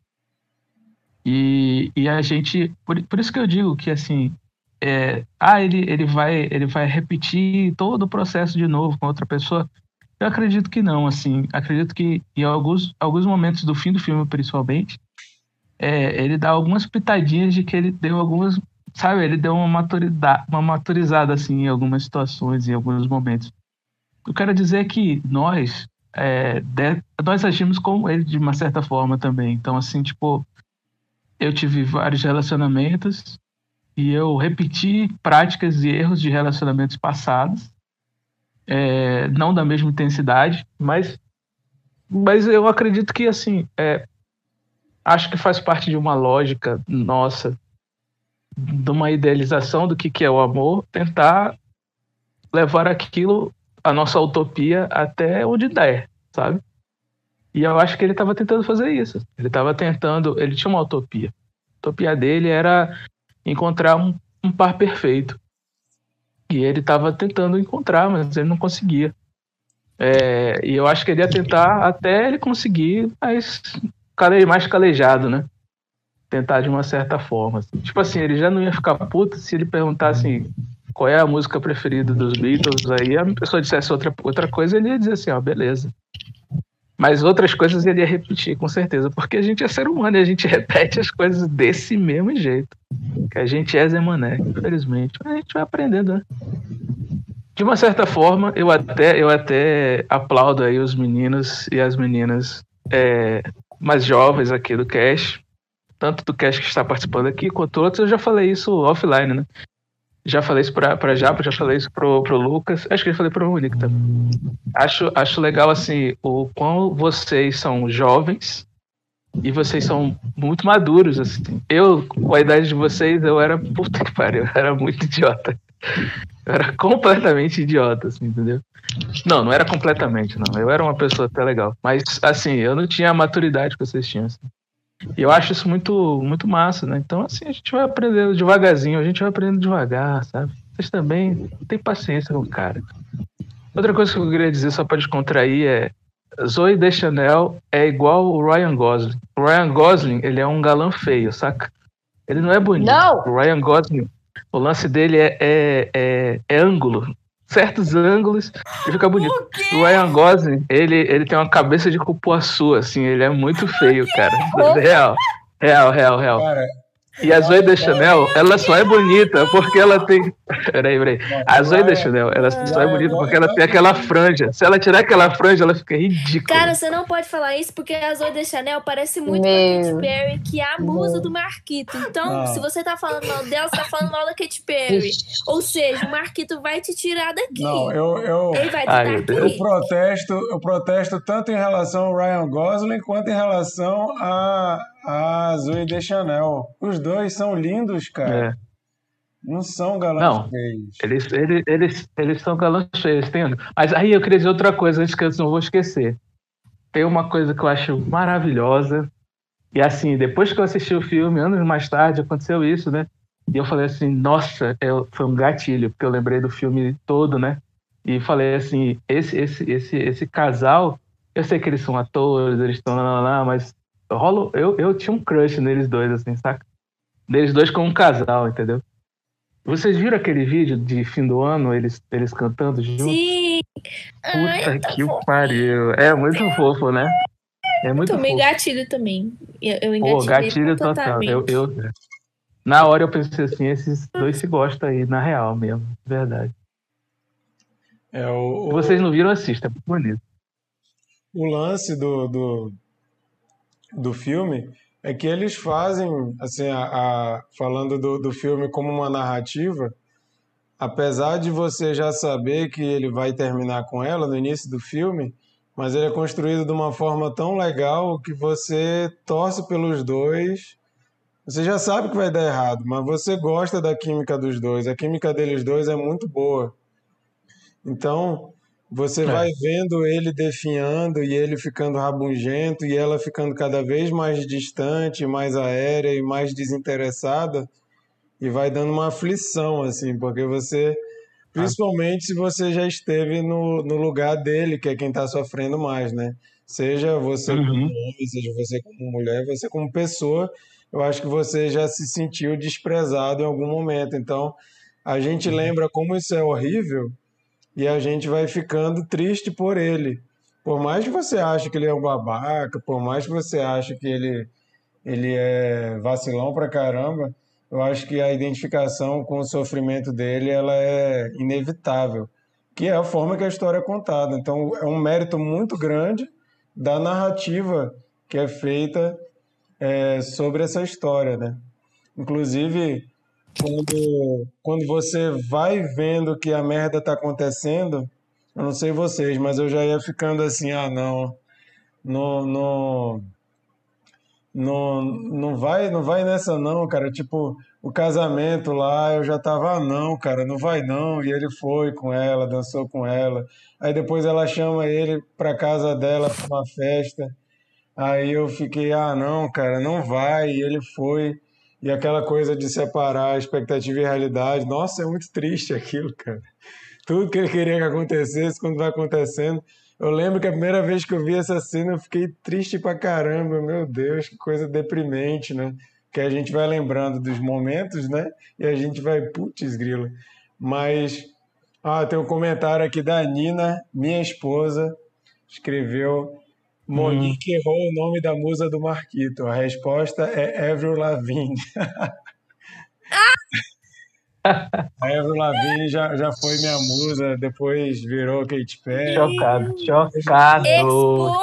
E, e a gente, por, por isso que eu digo que assim, é, ah, ele, ele, vai, ele vai repetir todo o processo de novo com outra pessoa. Eu acredito que não, assim, acredito que em alguns, alguns momentos do fim do filme, principalmente, é, ele dá algumas pitadinhas de que ele deu algumas, sabe, ele deu uma, maturidade, uma maturizada, assim, em algumas situações, em alguns momentos. Eu quero dizer que nós, é, de- nós agimos como ele de uma certa forma também. Então, assim, tipo, eu tive vários relacionamentos e eu repeti práticas e erros de relacionamentos passados, é, não da mesma intensidade, mas, mas eu acredito que, assim, é, acho que faz parte de uma lógica nossa, de uma idealização do que, que é o amor, tentar levar aquilo, a nossa utopia, até onde der, sabe? E eu acho que ele estava tentando fazer isso. Ele estava tentando, ele tinha uma utopia. A utopia dele era encontrar um, um par perfeito. E ele estava tentando encontrar, mas ele não conseguia. É, e eu acho que ele ia tentar até ele conseguir, mas mais calejado, né? Tentar de uma certa forma. Assim. Tipo assim, ele já não ia ficar puto se ele perguntasse qual é a música preferida dos Beatles, aí a pessoa dissesse outra, outra coisa, ele ia dizer assim, ó, beleza. Mas outras coisas ele ia repetir, com certeza, porque a gente é ser humano e a gente repete as coisas desse mesmo jeito. Que a gente é Zé Mané, infelizmente. Mas a gente vai aprendendo, né? De uma certa forma, eu até, eu até aplaudo aí os meninos e as meninas é, mais jovens aqui do Cash, tanto do Cash que está participando aqui, quanto outros. Eu já falei isso offline, né? Já falei isso para pra Japa, já falei isso pro, pro Lucas, acho que já falei pro Monique também. Acho, acho legal, assim, o quão vocês são jovens e vocês são muito maduros, assim. Eu, com a idade de vocês, eu era, puta que pariu, eu era muito idiota. Eu era completamente idiota, assim, entendeu? Não, não era completamente, não. Eu era uma pessoa até legal. Mas, assim, eu não tinha a maturidade que vocês tinham, assim. E eu acho isso muito, muito massa, né? Então, assim, a gente vai aprendendo devagarzinho, a gente vai aprendendo devagar, sabe? Vocês também têm paciência com o cara. Outra coisa que eu queria dizer, só para descontrair, é Zoe Deschanel é igual o Ryan Gosling. O Ryan Gosling, ele é um galã feio, saca? Ele não é bonito. Não! O Ryan Gosling, o lance dele é, é, é, é ângulo certos ângulos e fica bonito. O, o Ryan Gosling, ele, ele tem uma cabeça de cupuaçu, assim, ele é muito feio, cara. Real. Real, real, real. Cara, e a Zoe Deschanel, ela só é bonita porque ela tem. Peraí, peraí. A Zoe Deschanel, ela só é bonita porque ela tem aquela franja. Se ela tirar aquela franja, ela fica ridícula. Cara, você não pode falar isso porque a Zoe Deschanel parece muito Meu. com a Katy Perry, que é a musa do Marquito. Então, não. se você tá falando mal dela, você tá falando mal da Katy Perry. Ou seja, o Marquito vai te tirar daqui. Não, eu. eu... Ele vai te Ai, aqui. Eu protesto, eu protesto tanto em relação ao Ryan Gosling quanto em relação a a Zoe Deschanel. Os dois são lindos, cara. É. Não são galãs não, feios. Eles, eles, eles, eles são galãs feios. Mas aí eu queria dizer outra coisa antes que eu não vou esquecer. Tem uma coisa que eu acho maravilhosa. E assim, depois que eu assisti o filme, anos mais tarde, aconteceu isso, né? E eu falei assim, nossa, eu, foi um gatilho, porque eu lembrei do filme todo, né? E falei assim, esse, esse, esse, esse casal, eu sei que eles são atores, eles estão lá, lá, lá, mas rola, eu, eu tinha um crush neles dois, assim, saca? Neles dois como um casal, entendeu? Vocês viram aquele vídeo de fim do ano, eles, eles cantando juntos? Sim! Puta Ai, que pariu. É muito fofo, né? É muito Tomei fofo. gatilho também. Eu, eu Pô, gatilho total. Eu, eu, na hora eu pensei assim, esses dois se gostam aí, na real mesmo. Verdade. É, o, vocês não viram, assista, é muito bonito. O lance do, do, do filme é que eles fazem, assim, a, a, falando do, do filme como uma narrativa, apesar de você já saber que ele vai terminar com ela no início do filme, mas ele é construído de uma forma tão legal que você torce pelos dois. Você já sabe que vai dar errado, mas você gosta da química dos dois. A química deles dois é muito boa. Então, você é. vai vendo ele definhando e ele ficando rabugento e ela ficando cada vez mais distante, mais aérea e mais desinteressada e vai dando uma aflição, assim, porque você, principalmente se você já esteve no, no lugar dele, que é quem está sofrendo mais, né? Seja você uhum. como homem, seja você como mulher, você como pessoa, eu acho que você já se sentiu desprezado em algum momento. Então, a gente uhum. lembra como isso é horrível e a gente vai ficando triste por ele. Por mais que você ache que ele é um babaca, por mais que você ache que ele, ele é vacilão pra caramba, eu acho que a identificação com o sofrimento dele ela é inevitável, que é a forma que a história é contada. Então é um mérito muito grande da narrativa que é feita é, sobre essa história, né? Inclusive, quando, quando você vai vendo que a merda tá acontecendo, eu não sei vocês, mas eu já ia ficando assim, ah, não, não, não, não, não vai, não vai nessa não, cara. Tipo, o casamento lá, eu já tava, ah, não, cara, não vai não. E ele foi com ela, dançou com ela. Aí depois ela chama ele pra casa dela pra uma festa. Aí eu fiquei, ah, não, cara, não vai. E ele foi. E aquela coisa de separar expectativa e realidade. Nossa, é muito triste aquilo, cara. Tudo que ele queria que acontecesse, quando vai acontecendo. Eu lembro que a primeira vez que eu vi essa cena, eu fiquei triste pra caramba. Meu Deus, que coisa deprimente, né? Que a gente vai lembrando dos momentos, né? E a gente vai, putz, grila. Mas, ah, tem um comentário aqui da Nina, minha esposa, escreveu Monique hum. errou o nome da musa do Marquito. A resposta é Avril Lavigne. A Avril Lavigne já, já foi minha musa, depois virou Kate Perry. Chocado, chocado,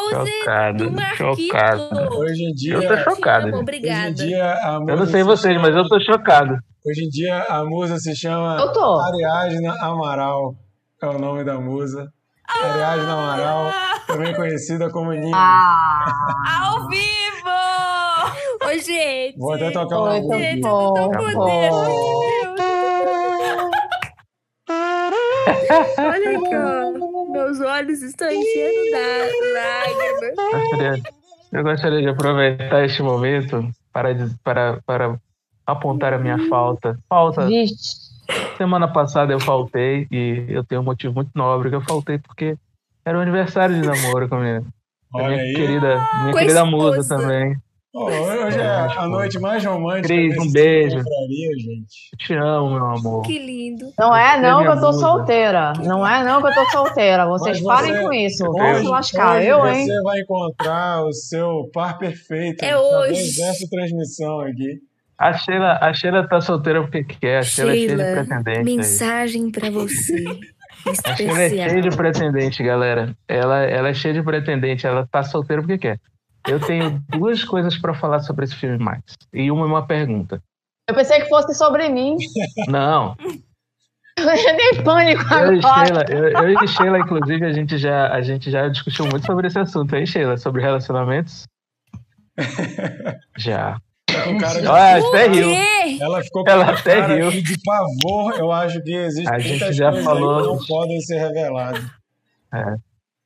chocado, chocado. Hoje em dia, eu tô chocado. Obrigada. Hoje em dia, a eu não sei vocês, chama, mas eu tô chocado. Hoje em dia a musa se chama Ariadna Amaral. É o nome da musa. Ariadna Amaral, também conhecida como Nina. Ah, ao vivo! Oi, gente! Vou até tocar uma Oi, música. Gente, eu não tô podendo. Olha aqui, ó. Meus olhos estão enchendo da lágrima. Eu gostaria de aproveitar este momento para, para, para apontar a minha falta. Falta. Vixe. Semana passada eu faltei e eu tenho um motivo muito nobre que eu faltei porque era o aniversário de namoro com a minha, Olha minha aí. querida, minha Com a querida musa também. Oh, hoje é a noite mais romântica. Cris, um beijo. gente. Te amo, meu amor. Que lindo. Não é não que eu tô musa. solteira. Não é não que eu tô solteira. Vocês Mas parem você- com isso. Hoje- se lascar. hoje Eu, hein? Você vai encontrar o seu par perfeito. É através hoje. dessa transmissão aqui. A Sheila, a Sheila tá solteira porque quer. A Sheila é cheia de Sheila, pretendente. aí. mensagem pra você. A Sheila é cheia de pretendente, galera. Ela, ela é cheia de pretendente. Ela tá solteira porque quer. Eu tenho duas coisas pra falar sobre esse filme mais. E uma é uma pergunta. Eu pensei que fosse sobre mim. Não, Eu entrei em pânico eu e agora. Sheila, eu, eu e Sheila, inclusive, a gente, já, a gente já discutiu muito sobre esse assunto, hein, Sheila? Sobre relacionamentos? Já. Com cara de... Olha, até riu. Ela ficou com Ela até riu. de pavor. Eu acho que existem A gente já falou- que não podem ser reveladas.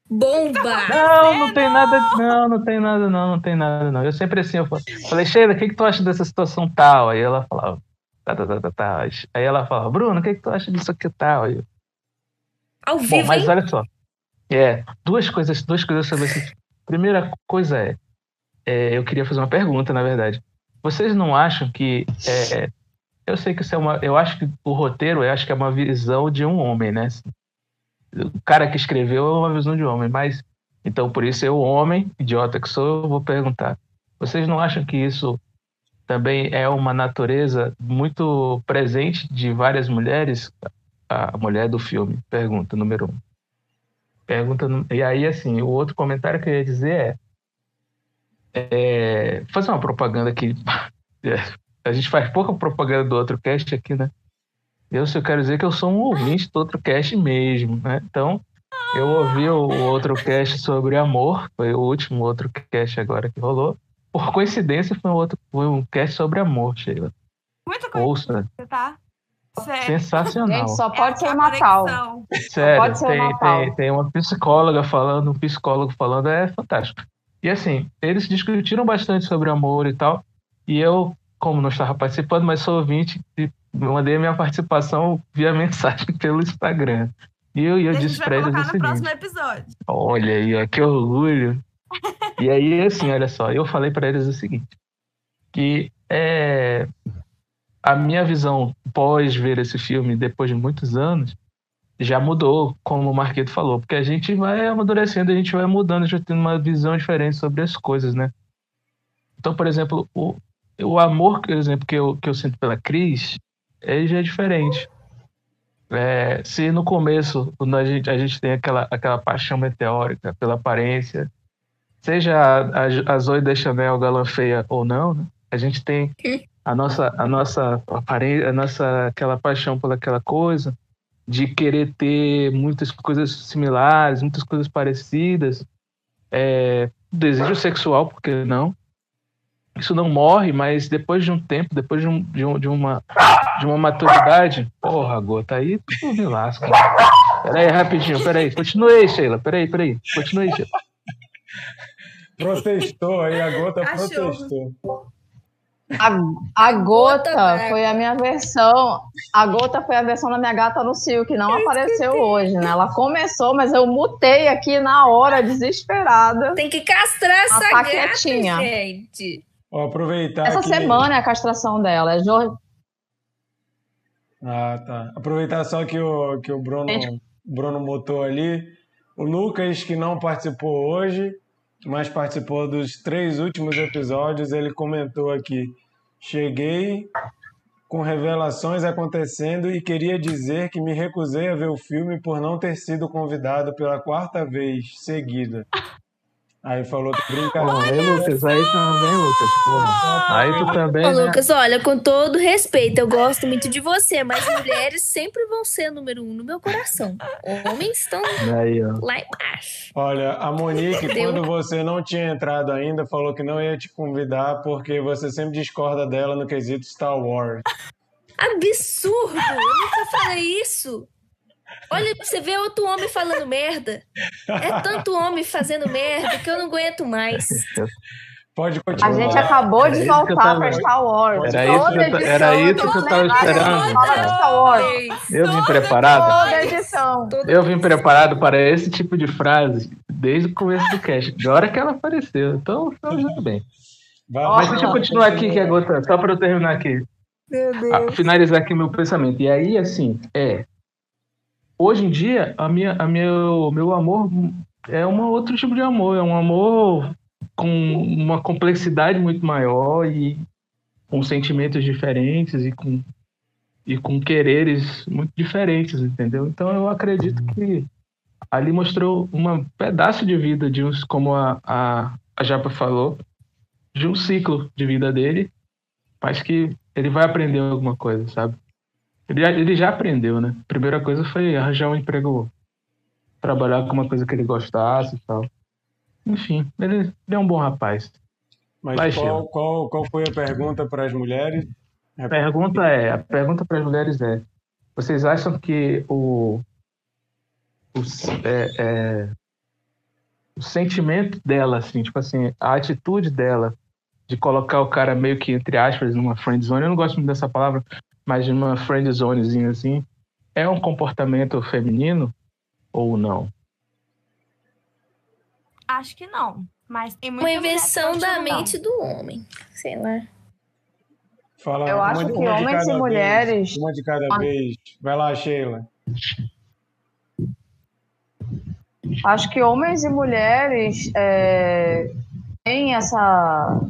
Bomba! Não, não tem nada, não, não tem nada, não, não tem nada, não. Eu sempre assim, eu falo- falei, Sheila, o que, que tu acha dessa situação tal? Aí ela falava, tá, tá, tá, tá, tá. Aí ela falava, Bruno, o que, que tu acha disso aqui tal? Aí eu, Ao Bom, vivo, mas hein? olha só. É, duas coisas, duas coisas sobre esse filme. Primeira coisa é, é, eu queria fazer uma pergunta, na verdade. Vocês não acham que é, eu sei que isso é uma, eu acho que o roteiro, eu acho que é uma visão de um homem, né? O cara que escreveu é uma visão de homem, mas então por isso eu, homem, idiota que sou, eu vou perguntar. Vocês não acham que isso também é uma natureza muito presente de várias mulheres? A mulher do filme, pergunta número um. Pergunta, e aí, assim, o outro comentário que eu ia dizer é, é fazer uma propaganda aqui. É, a gente faz pouca propaganda do outro cast aqui, né? Eu só quero dizer que eu sou um ouvinte do outro cast mesmo, né? Então, eu ouvi o, outro cast sobre amor, foi o último outro cast agora que rolou. Por coincidência, foi um, outro, foi um cast sobre amor, Sheila. Muito coisa, Ouça, tá? Sério. sensacional. Gente, só É pode ser Natal. conexão. Sério, pode ser o tem, Natal. tem, tem uma psicóloga falando, um psicólogo falando, é fantástico. E assim, eles discutiram bastante sobre amor e tal, e eu, como não estava participando, mas sou ouvinte, e mandei a minha participação via mensagem pelo Instagram. E eu, e eu disse pra eles no seguinte, próximo episódio. olha aí, ó, que orgulho. e aí, assim, olha só, eu falei pra eles o seguinte, que é, a minha visão pós ver esse filme, depois de muitos anos, já mudou, como o Marquito falou, porque a gente vai amadurecendo, a gente vai mudando, já tendo uma visão diferente sobre as coisas, né? Então, por exemplo, o, o amor, por exemplo, que eu, que eu sinto pela Cris, ele já é diferente. É, se no começo a gente, a gente tem aquela, aquela paixão meteórica pela aparência, seja a, a, a Zoe Deschanel galã feia ou não, né? a gente tem a nossa, a nossa aparência, a nossa aquela paixão por aquela coisa, de querer ter muitas coisas similares, muitas coisas parecidas, é, desejo sexual, por que não? Isso não morre, mas depois de um tempo, depois de, um, de, um, de uma, de uma maturidade, porra, gota, aí tu me lasca. Peraí, rapidinho, peraí. Continue aí, Sheila. Peraí, peraí. Continue aí, Sheila. Protestou aí, a gota Cachorro. protestou. A, a gota, gota foi a minha versão. A gota foi a versão da minha gata no cio, que não apareceu hoje, né? Ela começou, mas eu mutei aqui na hora, desesperada. Tem que castrar essa tá gata, quietinha. gente. Vou aproveitar. Essa que... semana é a castração dela. É Jorge... Ah, tá. Aproveitar só que o, que o Bruno, Bruno mutou ali. O Lucas, que não participou hoje, mas participou dos três últimos episódios, ele comentou aqui: Cheguei com revelações acontecendo e queria dizer que me recusei a ver o filme por não ter sido convidado pela quarta vez seguida. Aí falou que brincadeira. Aí, Lucas, aí também, Lucas. Porra. Aí tu também. Ô, né? Lucas, olha, com todo respeito, eu gosto muito de você, mas mulheres sempre vão ser número um no meu coração. Homens estão aí, lá embaixo. Olha, a Monique, quando você não tinha entrado ainda, falou que não ia te convidar porque você sempre discorda dela no quesito Star Wars. Absurdo! Eu nunca falei isso. Olha, você vê outro homem falando merda. É tanto homem fazendo merda que eu não aguento mais. Pode continuar. A gente acabou de voltar para Star Wars. Era isso que eu, era isso que eu tava esperando. Eu vim preparado. Eu vim preparado para esse tipo de frase desde o começo do cast. De hora que ela apareceu. Então, tudo bem. Mas deixa eu continuar aqui, que é gota, só para eu terminar aqui. Ah, finalizar aqui meu pensamento. E aí, assim, é hoje em dia, a minha, a meu, meu amor é um outro tipo de amor, é um amor com uma complexidade muito maior e com sentimentos diferentes e com, e com quereres muito diferentes, entendeu? Então eu acredito que ali mostrou um pedaço de vida de uns, como a, a, a Japa falou, de um ciclo de vida dele, mas que ele vai aprender alguma coisa, sabe? Ele já, ele já aprendeu, né? A primeira coisa foi arranjar um emprego, trabalhar com uma coisa que ele gostasse e tal. Enfim, ele, ele é um bom rapaz. Mas qual, qual, qual foi a pergunta para as mulheres? A pergunta é, a pergunta para as mulheres é, vocês acham que o, o, é, é, o sentimento dela, assim, tipo assim, a atitude dela de colocar o cara meio que, entre aspas, numa friend zone, eu não gosto muito dessa palavra, mas numa friend zonezinha assim, é um comportamento feminino ou não? Acho que não. Mas tem muita Uma invenção da mente do homem. Sei lá. Fala, Eu acho que homens e mulheres. Vez, uma de cada ah. vez. Vai lá, Sheila. Acho que homens e mulheres é, têm essa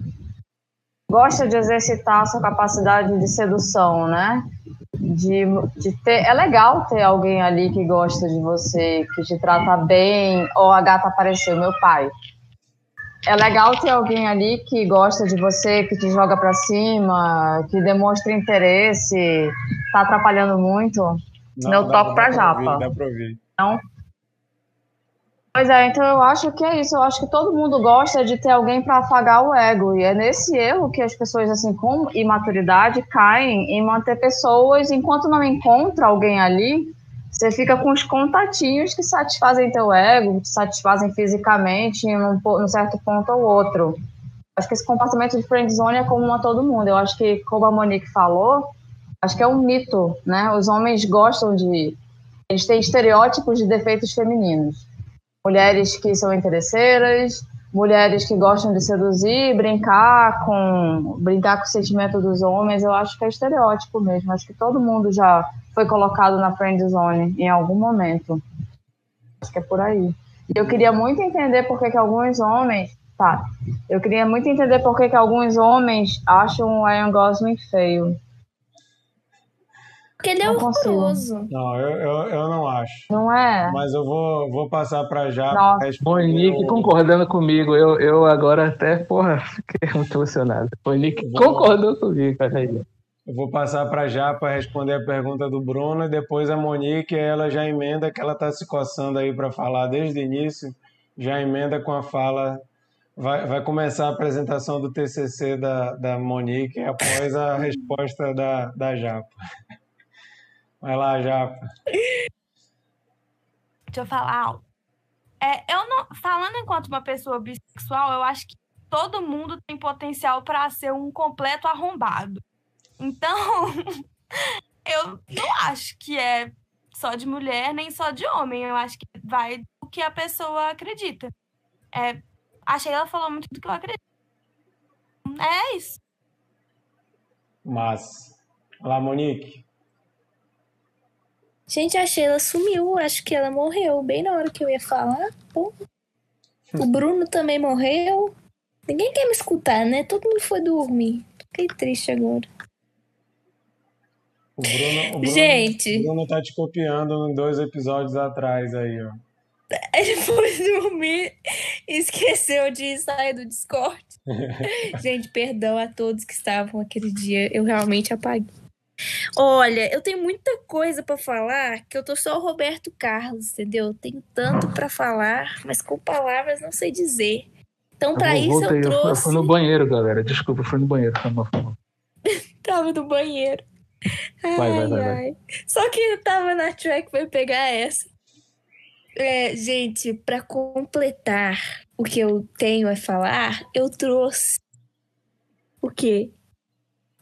gosta de exercitar a sua capacidade de sedução, né? De, de ter, é legal ter alguém ali que gosta de você, que te trata bem. Ou a gata apareceu, meu pai. É legal ter alguém ali que gosta de você, que te joga para cima, que demonstra interesse. Tá atrapalhando muito? Não, eu toco pra japa. Ouvir, dá pra ouvir. Não? Pois é, então eu acho que é isso. Eu acho que todo mundo gosta de ter alguém para afagar o ego. E é nesse erro que as pessoas, assim, com imaturidade, caem em manter pessoas, enquanto não encontra alguém ali, você fica com os contatinhos que satisfazem teu ego, que satisfazem fisicamente em um, um certo ponto ou outro. Acho que esse comportamento de friendzone é comum a todo mundo. Eu acho que, como a Monique falou, acho que é um mito, né? Os homens gostam de... Eles têm estereótipos de defeitos femininos mulheres que são interesseiras, mulheres que gostam de seduzir, brincar com brincar com o sentimento dos homens, eu acho que é estereótipo mesmo. Acho que todo mundo já foi colocado na friend zone em algum momento. Acho que é por aí. E eu queria muito entender por que, que alguns homens, tá? Eu queria muito entender por que, que alguns homens acham o Ryan Gosling feio. Porque ele é horroroso. Não, eu, eu, eu, não acho. Não é? Mas eu vou, vou passar para já. Monique concordando comigo. Eu, eu agora até, porra, fiquei muito emocionado. Monique vou... concordou comigo, cara. Aí. Eu vou passar para já para responder a pergunta do Bruno e depois a Monique, ela já emenda que ela está se coçando aí para falar desde o início, já emenda com a fala. Vai, vai começar a apresentação do TCC da, da Monique após a resposta da, da Japa. Vai lá, Japa. Deixa eu falar. É, eu não, falando enquanto uma pessoa bissexual, eu acho que todo mundo tem potencial para ser um completo arrombado. Então, eu não acho que é só de mulher nem só de homem. Eu acho que vai do que a pessoa acredita. É, a Sheila falou muito do que eu acredito. É isso. Mas. Olá, Monique. Gente, a Sheila sumiu. Acho que ela morreu bem na hora que eu ia falar. Pô. O Bruno também morreu. Ninguém quer me escutar, né? Todo mundo foi dormir. Fiquei triste agora. O Bruno, o Bruno, Gente. O Bruno tá te copiando em dois episódios atrás aí, ó. Ele foi dormir e esqueceu de sair do Discord. Gente, perdão a todos que estavam aquele dia. Eu realmente apaguei. Olha, eu tenho muita coisa pra falar que eu tô só o Roberto Carlos, entendeu? Eu tenho tanto pra falar, mas com palavras não sei dizer. Então, Eu isso voltei, eu trouxe. Eu fui no banheiro, galera. Desculpa, eu fui no banheiro. Foi foi. Tava no banheiro. Ai, Vai, vai, vai, ai. Só que eu tava na track pra pegar essa. É, gente, pra completar o que eu tenho a falar, eu trouxe o quê?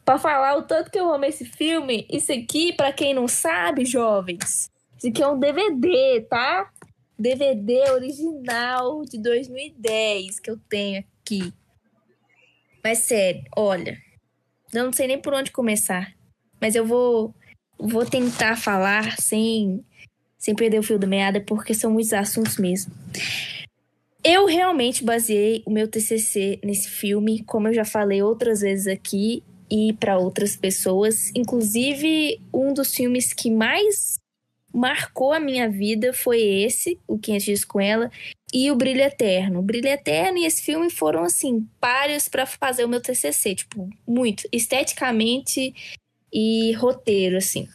Pra falar o tanto que eu amo esse filme, isso aqui, pra quem não sabe, jovens, isso aqui é um DVD, tá? DVD original de 2010 que eu tenho aqui. Mas sério, olha, eu não sei nem por onde começar. Mas eu vou, vou tentar falar sem, sem perder o fio da meada, porque são muitos assuntos mesmo. Eu realmente baseei o meu TCC nesse filme, como eu já falei outras vezes aqui e para outras pessoas. Inclusive, um dos filmes que mais marcou a minha vida foi esse, O 500 Dias com Ela, e O Brilho Eterno. O Brilho Eterno e esse filme foram, assim, páreos para fazer o meu TCC, tipo, muito. Esteticamente e roteiro, assim.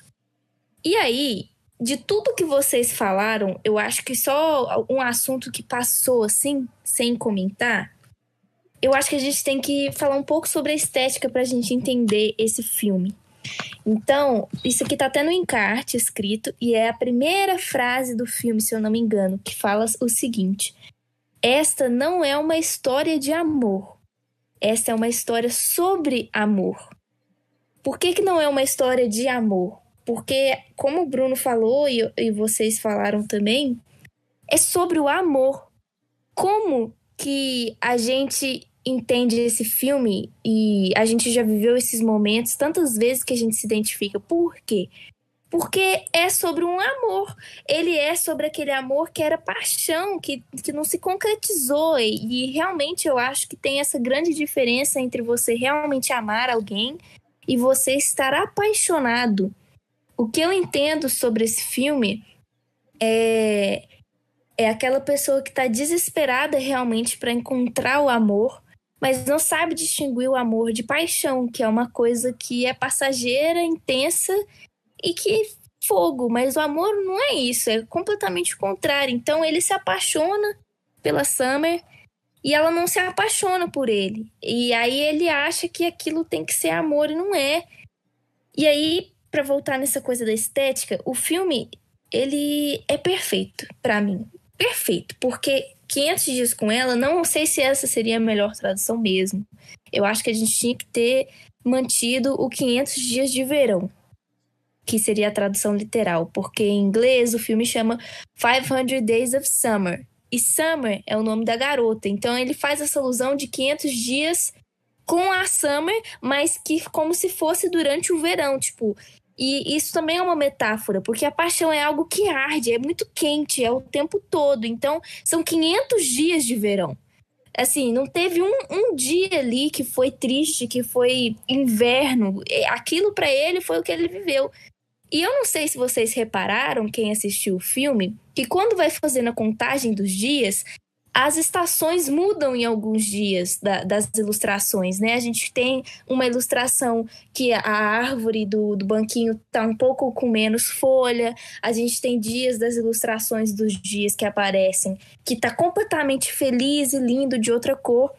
E aí, de tudo que vocês falaram, eu acho que só um assunto que passou assim, sem comentar, eu acho que a gente tem que falar um pouco sobre a estética pra gente entender esse filme. Então, isso aqui tá até no encarte escrito, e é a primeira frase do filme, se eu não me engano, que fala o seguinte: Esta não é uma história de amor. Esta é uma história sobre amor. Por que, que não é uma história de amor? Porque, como o Bruno falou e, e vocês falaram também, é sobre o amor. Como que a gente entende esse filme e a gente já viveu esses momentos tantas vezes que a gente se identifica. Por quê? Porque é sobre um amor. Ele é sobre aquele amor que era paixão, que, que não se concretizou. E, e realmente eu acho que tem essa grande diferença entre você realmente amar alguém e você estar apaixonado. O que eu entendo sobre esse filme é, é aquela pessoa que está desesperada realmente para encontrar o amor, mas não sabe distinguir o amor de paixão, que é uma coisa que é passageira, intensa e que fogo, mas o amor não é isso, é completamente o contrário. Então ele se apaixona pela Summer e ela não se apaixona por ele. E aí ele acha que aquilo tem que ser amor e não é. E aí, para voltar nessa coisa da estética, o filme ele é perfeito para mim. Perfeito, porque 500 dias com ela, não sei se essa seria a melhor tradução mesmo. Eu acho que a gente tinha que ter mantido o 500 dias de verão, que seria a tradução literal, porque em inglês o filme chama 500 Days of Summer. E Summer é o nome da garota, então ele faz essa alusão de 500 dias com a Summer, mas que como se fosse durante o verão, tipo, e isso também é uma metáfora, porque a paixão é algo que arde, é muito quente, é o tempo todo. Então, são 500 dias de verão. Assim, não teve um, um dia ali que foi triste, que foi inverno. Aquilo para ele foi o que ele viveu. E eu não sei se vocês repararam, quem assistiu o filme, que quando vai fazendo a contagem dos dias, as estações mudam em alguns dias da, das ilustrações, né? A gente tem uma ilustração que a árvore do, do banquinho tá um pouco com menos folha, a gente tem dias das ilustrações dos dias que aparecem que tá completamente feliz e lindo de outra cor.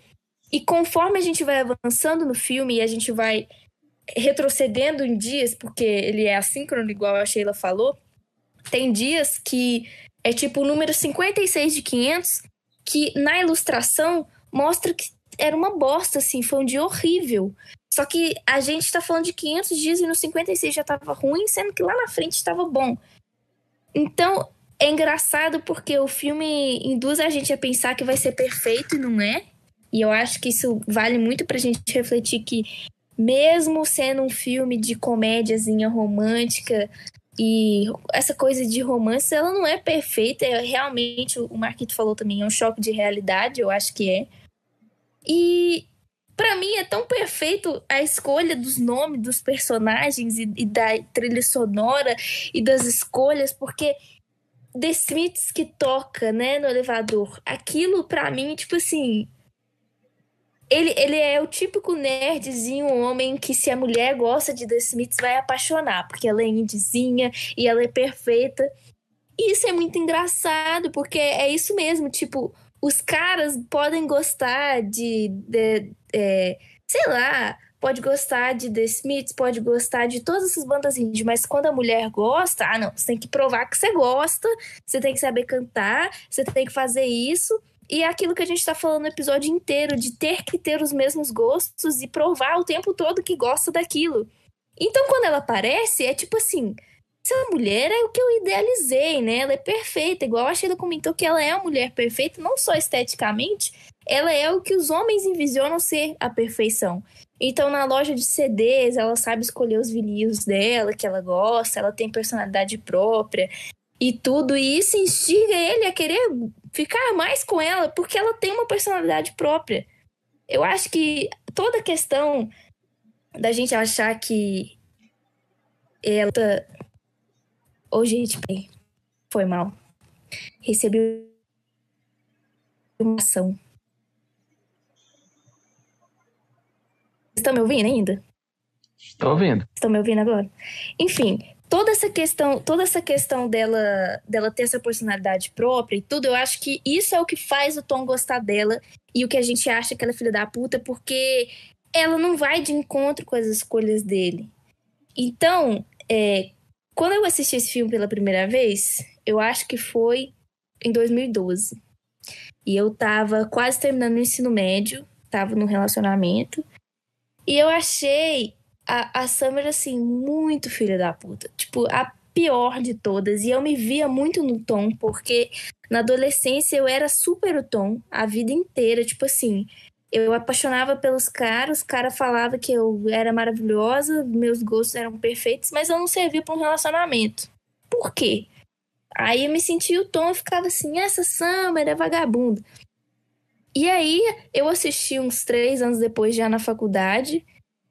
E conforme a gente vai avançando no filme e a gente vai retrocedendo em dias, porque ele é assíncrono, igual a Sheila falou, tem dias que é tipo o número 56 de 500 que na ilustração mostra que era uma bosta, assim, foi um dia horrível. Só que a gente tá falando de 500 dias e no 56 já tava ruim, sendo que lá na frente estava bom. Então, é engraçado porque o filme induz a gente a pensar que vai ser perfeito e não é. E eu acho que isso vale muito pra gente refletir que, mesmo sendo um filme de comédiazinha romântica, e essa coisa de romance, ela não é perfeita. É realmente, o Marquito falou também, é um choque de realidade, eu acho que é. E para mim é tão perfeito a escolha dos nomes dos personagens e, e, da trilha sonora e das escolhas, porque The Smiths que toca, né, no elevador, aquilo para mim, tipo assim, ele, ele é o típico nerdzinho, homem que se a mulher gosta de The Smiths vai apaixonar, porque ela é indizinha e ela é perfeita. E isso é muito engraçado, porque é isso mesmo, tipo, os caras podem gostar de, de é, sei lá, pode gostar de The Smiths, pode gostar de todas essas bandas indie, mas quando a mulher gosta, ah não, você tem que provar que você gosta, você tem que saber cantar, você tem que fazer isso. E é aquilo que a gente tá falando no episódio inteiro, de ter que ter os mesmos gostos e provar o tempo todo que gosta daquilo. Então, quando ela aparece, é tipo assim: essa mulher é o que eu idealizei, né? Ela é perfeita, igual a Sheila comentou que ela é a mulher perfeita, não só esteticamente, ela é o que os homens envisionam ser a perfeição. Então, na loja de CDs, ela sabe escolher os vinis dela, que ela gosta, ela tem personalidade própria e tudo, e isso instiga ele a querer ficar mais com ela porque ela tem uma personalidade própria. Eu acho que toda a questão da gente achar que ela. Ô, oh, gente, foi mal. Recebi uma ação. Estão me ouvindo ainda? Estou ouvindo. Estão me ouvindo agora? Enfim, toda essa questão, toda essa questão dela, dela ter essa personalidade própria e tudo, eu acho que isso é o que faz o Tom gostar dela e o que a gente acha que ela é filha da puta, porque ela não vai de encontro com as escolhas dele. Então, é, quando eu assisti esse filme pela primeira vez, eu acho que foi em 2012. E eu tava quase terminando o ensino médio, tava num relacionamento. E eu achei a, a Summer, assim, muito filha da puta. Tipo, a pior de todas. E eu me via muito no Tom, porque na adolescência eu era super o Tom a vida inteira. Tipo assim, eu apaixonava pelos caras, os caras falavam que eu era maravilhosa, meus gostos eram perfeitos, mas eu não servia para um relacionamento. Por quê? Aí eu me sentia o Tom e ficava assim, essa Summer é vagabunda. E aí eu assisti uns três anos depois, já na faculdade,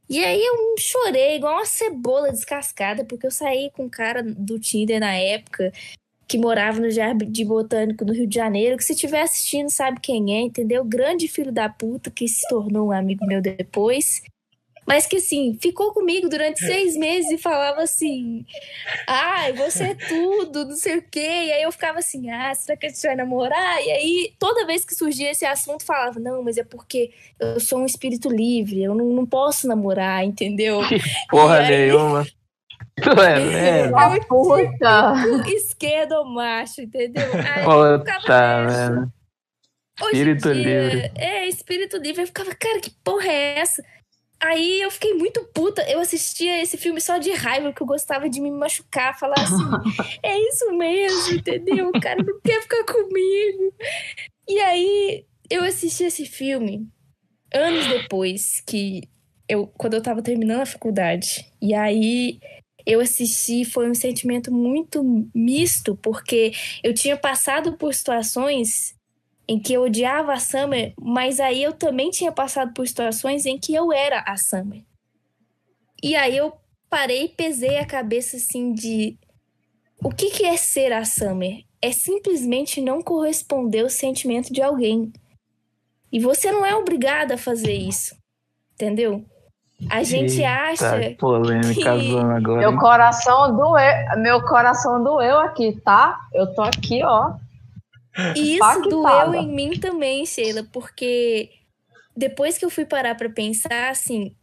e aí eu chorei igual uma cebola descascada, porque eu saí com um cara do Tinder na época, que morava no Jardim Botânico no Rio de Janeiro, que se estiver assistindo sabe quem é, entendeu? Grande filho da puta que se tornou um amigo meu depois mas que assim, ficou comigo durante seis meses e falava assim: ai, você é tudo, não sei o quê. E aí eu ficava assim: ah, será que a gente vai namorar? E aí toda vez que surgia esse assunto, falava: não, mas é porque eu sou um espírito livre, eu não, não posso namorar, entendeu? Porra aí... nenhuma. Tu é, é, é puta. Esquerdo macho, entendeu? Aí puta, velho. Espírito dia, livre. É, espírito livre. Eu ficava, cara, que porra é essa? Aí eu fiquei muito puta. Eu assistia esse filme só de raiva, porque eu gostava de me machucar, falar assim: é isso mesmo, entendeu? O cara não quer ficar comigo. E aí eu assisti esse filme anos depois, que eu, quando eu tava terminando a faculdade. E aí eu assisti, foi um sentimento muito misto, porque eu tinha passado por situações em que eu odiava a Summer, mas aí eu também tinha passado por situações em que eu era a Summer. E aí eu parei e pesei a cabeça assim de o que, que é ser a Summer? É simplesmente não corresponder ao sentimento de alguém. E você não é obrigada a fazer isso. Entendeu? A gente Eita, acha. Polêmica que... agora. Meu coração doeu. Meu coração doeu aqui, tá? Eu tô aqui, ó. E isso doeu em mim também, Sheila, porque depois que eu fui parar para pensar, assim,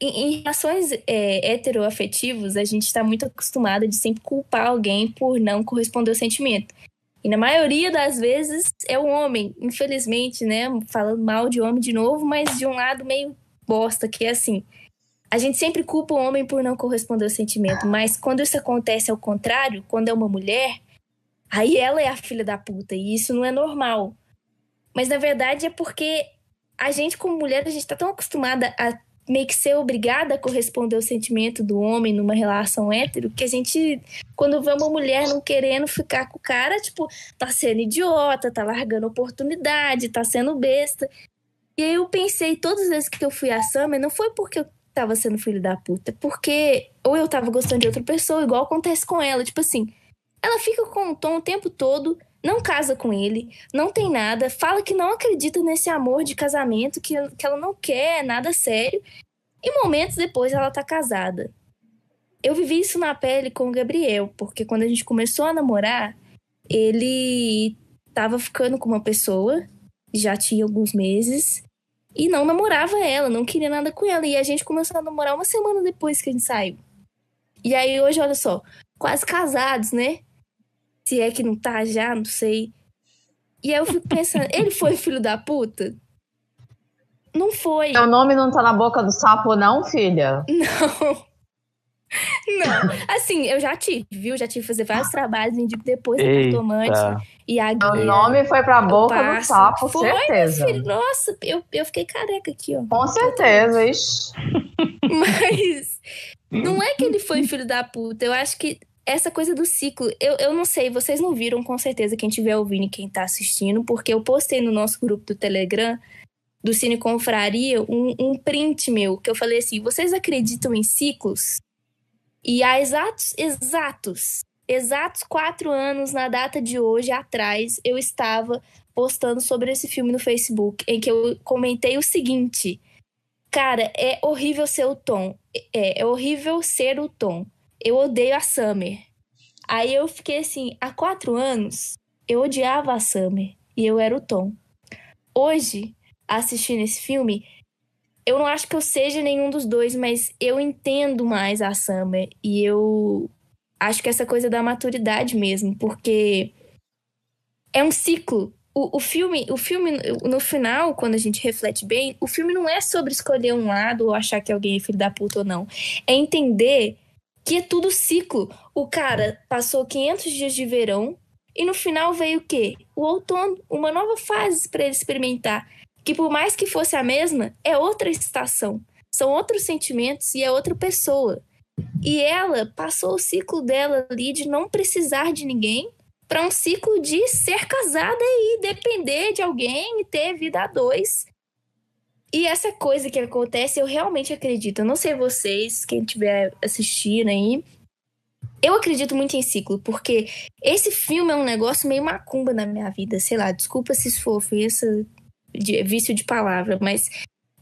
em, em relações é, heteroafetivas, a gente está muito acostumada de sempre culpar alguém por não corresponder ao sentimento. E na maioria das vezes é o homem, infelizmente, né? Falando mal de homem de novo, mas de um lado meio bosta, que é assim. A gente sempre culpa o homem por não corresponder ao sentimento, mas quando isso acontece ao contrário, quando é uma mulher, aí ela é a filha da puta, e isso não é normal. Mas na verdade é porque a gente, como mulher, a gente tá tão acostumada a meio que ser obrigada a corresponder ao sentimento do homem numa relação hétero, que a gente, quando vê uma mulher não querendo ficar com o cara, tipo, tá sendo idiota, tá largando oportunidade, tá sendo besta. E aí eu pensei, todas as vezes que eu fui a Summer, não foi porque eu tava sendo filho da puta, porque ou eu tava gostando de outra pessoa, igual acontece com ela, tipo assim, ela fica com o tom o tempo todo, não casa com ele, não tem nada, fala que não acredita nesse amor de casamento, que, que ela não quer nada sério, e momentos depois ela tá casada. Eu vivi isso na pele com o Gabriel, porque quando a gente começou a namorar, ele tava ficando com uma pessoa, já tinha alguns meses, e não namorava ela, não queria nada com ela. E a gente começou a namorar uma semana depois que a gente saiu. E aí hoje, olha só, quase casados, né? Se é que não tá já, não sei. E aí eu fico pensando, ele foi filho da puta? Não foi. Seu nome não tá na boca do sapo, não, filha? Não. Não, assim, eu já tive, viu? Já tive que fazer vários trabalhos, indico depois do cartomante e a guia. O nome foi pra boca do sapo, foi, certeza. Filho, nossa, eu, eu fiquei careca aqui, ó. Com certeza, ixi. Mas não é que ele foi filho da puta, eu acho que essa coisa do ciclo, eu, eu não sei, vocês não viram com certeza quem estiver ouvindo e quem tá assistindo, porque eu postei no nosso grupo do Telegram, do Cine Confraria, um, um print meu, que eu falei assim: vocês acreditam em ciclos? E há exatos, exatos, exatos quatro anos na data de hoje atrás, eu estava postando sobre esse filme no Facebook, em que eu comentei o seguinte: Cara, é horrível ser o Tom. É, é horrível ser o Tom eu odeio a Summer. Aí eu fiquei assim, há quatro anos, eu odiava a Summer e eu era o Tom. Hoje, assistindo esse filme, eu não acho que eu seja nenhum dos dois, mas eu entendo mais a Summer e eu acho que essa coisa da maturidade mesmo, porque é um ciclo. O, o filme, o filme, no final, quando a gente reflete bem, o filme não é sobre escolher um lado ou achar que alguém é filho da puta ou não. É entender que é tudo ciclo. O cara passou 500 dias de verão e no final veio o quê? O outono, uma nova fase para ele experimentar. Que por mais que fosse a mesma, é outra estação. São outros sentimentos e é outra pessoa. E ela passou o ciclo dela ali de não precisar de ninguém para um ciclo de ser casada e depender de alguém e ter vida a dois e essa coisa que acontece, eu realmente acredito. Eu não sei vocês, quem estiver assistindo aí. Eu acredito muito em ciclo, porque esse filme é um negócio meio macumba na minha vida. Sei lá, desculpa se isso for ofensa, de, vício de palavra, mas.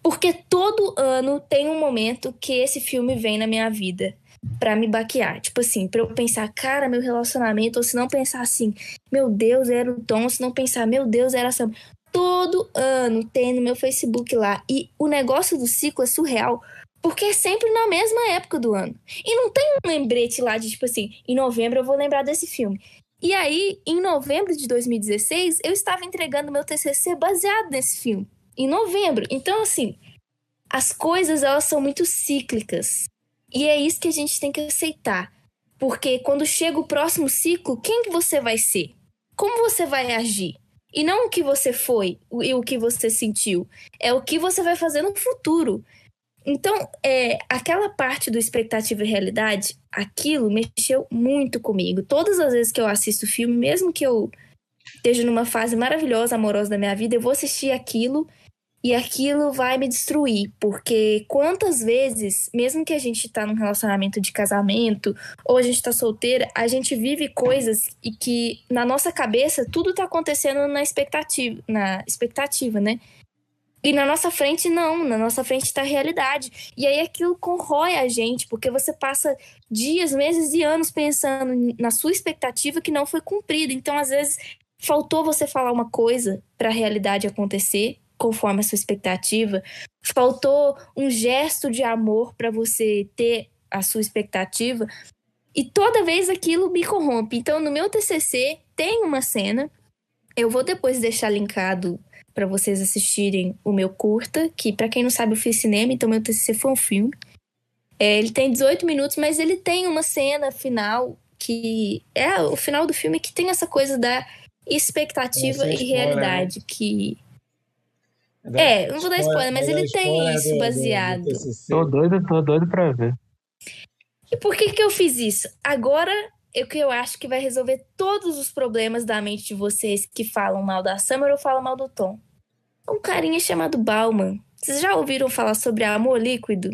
Porque todo ano tem um momento que esse filme vem na minha vida para me baquear. Tipo assim, pra eu pensar, cara, meu relacionamento, ou se não pensar assim, meu Deus, era o Tom, se não pensar, meu Deus, era essa todo ano tem no meu Facebook lá. E o negócio do ciclo é surreal, porque é sempre na mesma época do ano. E não tem um lembrete lá de tipo assim, em novembro eu vou lembrar desse filme. E aí, em novembro de 2016, eu estava entregando meu TCC baseado nesse filme. Em novembro. Então, assim, as coisas elas são muito cíclicas. E é isso que a gente tem que aceitar. Porque quando chega o próximo ciclo, quem que você vai ser? Como você vai agir? E não o que você foi e o que você sentiu. É o que você vai fazer no futuro. Então, é, aquela parte do expectativa e realidade, aquilo mexeu muito comigo. Todas as vezes que eu assisto filme, mesmo que eu esteja numa fase maravilhosa, amorosa da minha vida, eu vou assistir aquilo e aquilo vai me destruir, porque quantas vezes, mesmo que a gente tá num relacionamento de casamento ou a gente tá solteira, a gente vive coisas e que na nossa cabeça tudo tá acontecendo na expectativa, na expectativa, né? E na nossa frente não, na nossa frente tá a realidade. E aí aquilo corrói a gente, porque você passa dias, meses e anos pensando na sua expectativa que não foi cumprida. Então, às vezes, faltou você falar uma coisa para a realidade acontecer conforme a sua expectativa. Faltou um gesto de amor para você ter a sua expectativa. E toda vez aquilo me corrompe. Então, no meu TCC, tem uma cena. Eu vou depois deixar linkado para vocês assistirem o meu curta, que para quem não sabe eu fiz cinema, então meu TCC foi um filme. É, ele tem 18 minutos, mas ele tem uma cena final que é o final do filme que tem essa coisa da expectativa e né? realidade que é, não vou dar spoiler, mas ele tem isso baseado. Tô doido, tô doido pra ver. E por que que eu fiz isso? Agora o que eu acho que vai resolver todos os problemas da mente de vocês que falam mal da Summer ou falam mal do Tom. Um carinha chamado Bauman. Vocês já ouviram falar sobre amor líquido?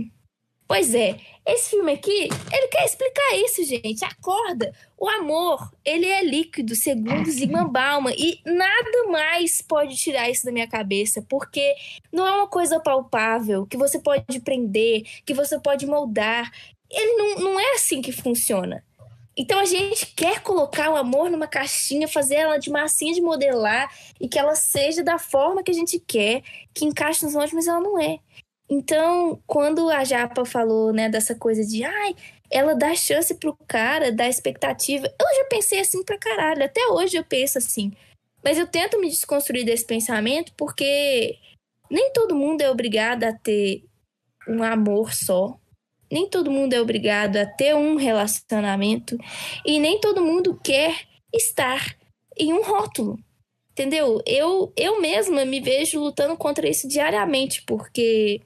Pois é, esse filme aqui, ele quer explicar isso, gente. Acorda! O amor, ele é líquido, segundo Zygmunt Bauman, e nada mais pode tirar isso da minha cabeça, porque não é uma coisa palpável, que você pode prender, que você pode moldar. Ele não, não é assim que funciona. Então a gente quer colocar o amor numa caixinha, fazer ela de massinha de modelar e que ela seja da forma que a gente quer, que encaixe nos moldes, mas ela não é. Então, quando a Japa falou, né, dessa coisa de, ai, ela dá chance pro cara, dá expectativa, eu já pensei assim pra caralho, até hoje eu penso assim. Mas eu tento me desconstruir desse pensamento porque nem todo mundo é obrigado a ter um amor só. Nem todo mundo é obrigado a ter um relacionamento e nem todo mundo quer estar em um rótulo. Entendeu? Eu eu mesma me vejo lutando contra isso diariamente, porque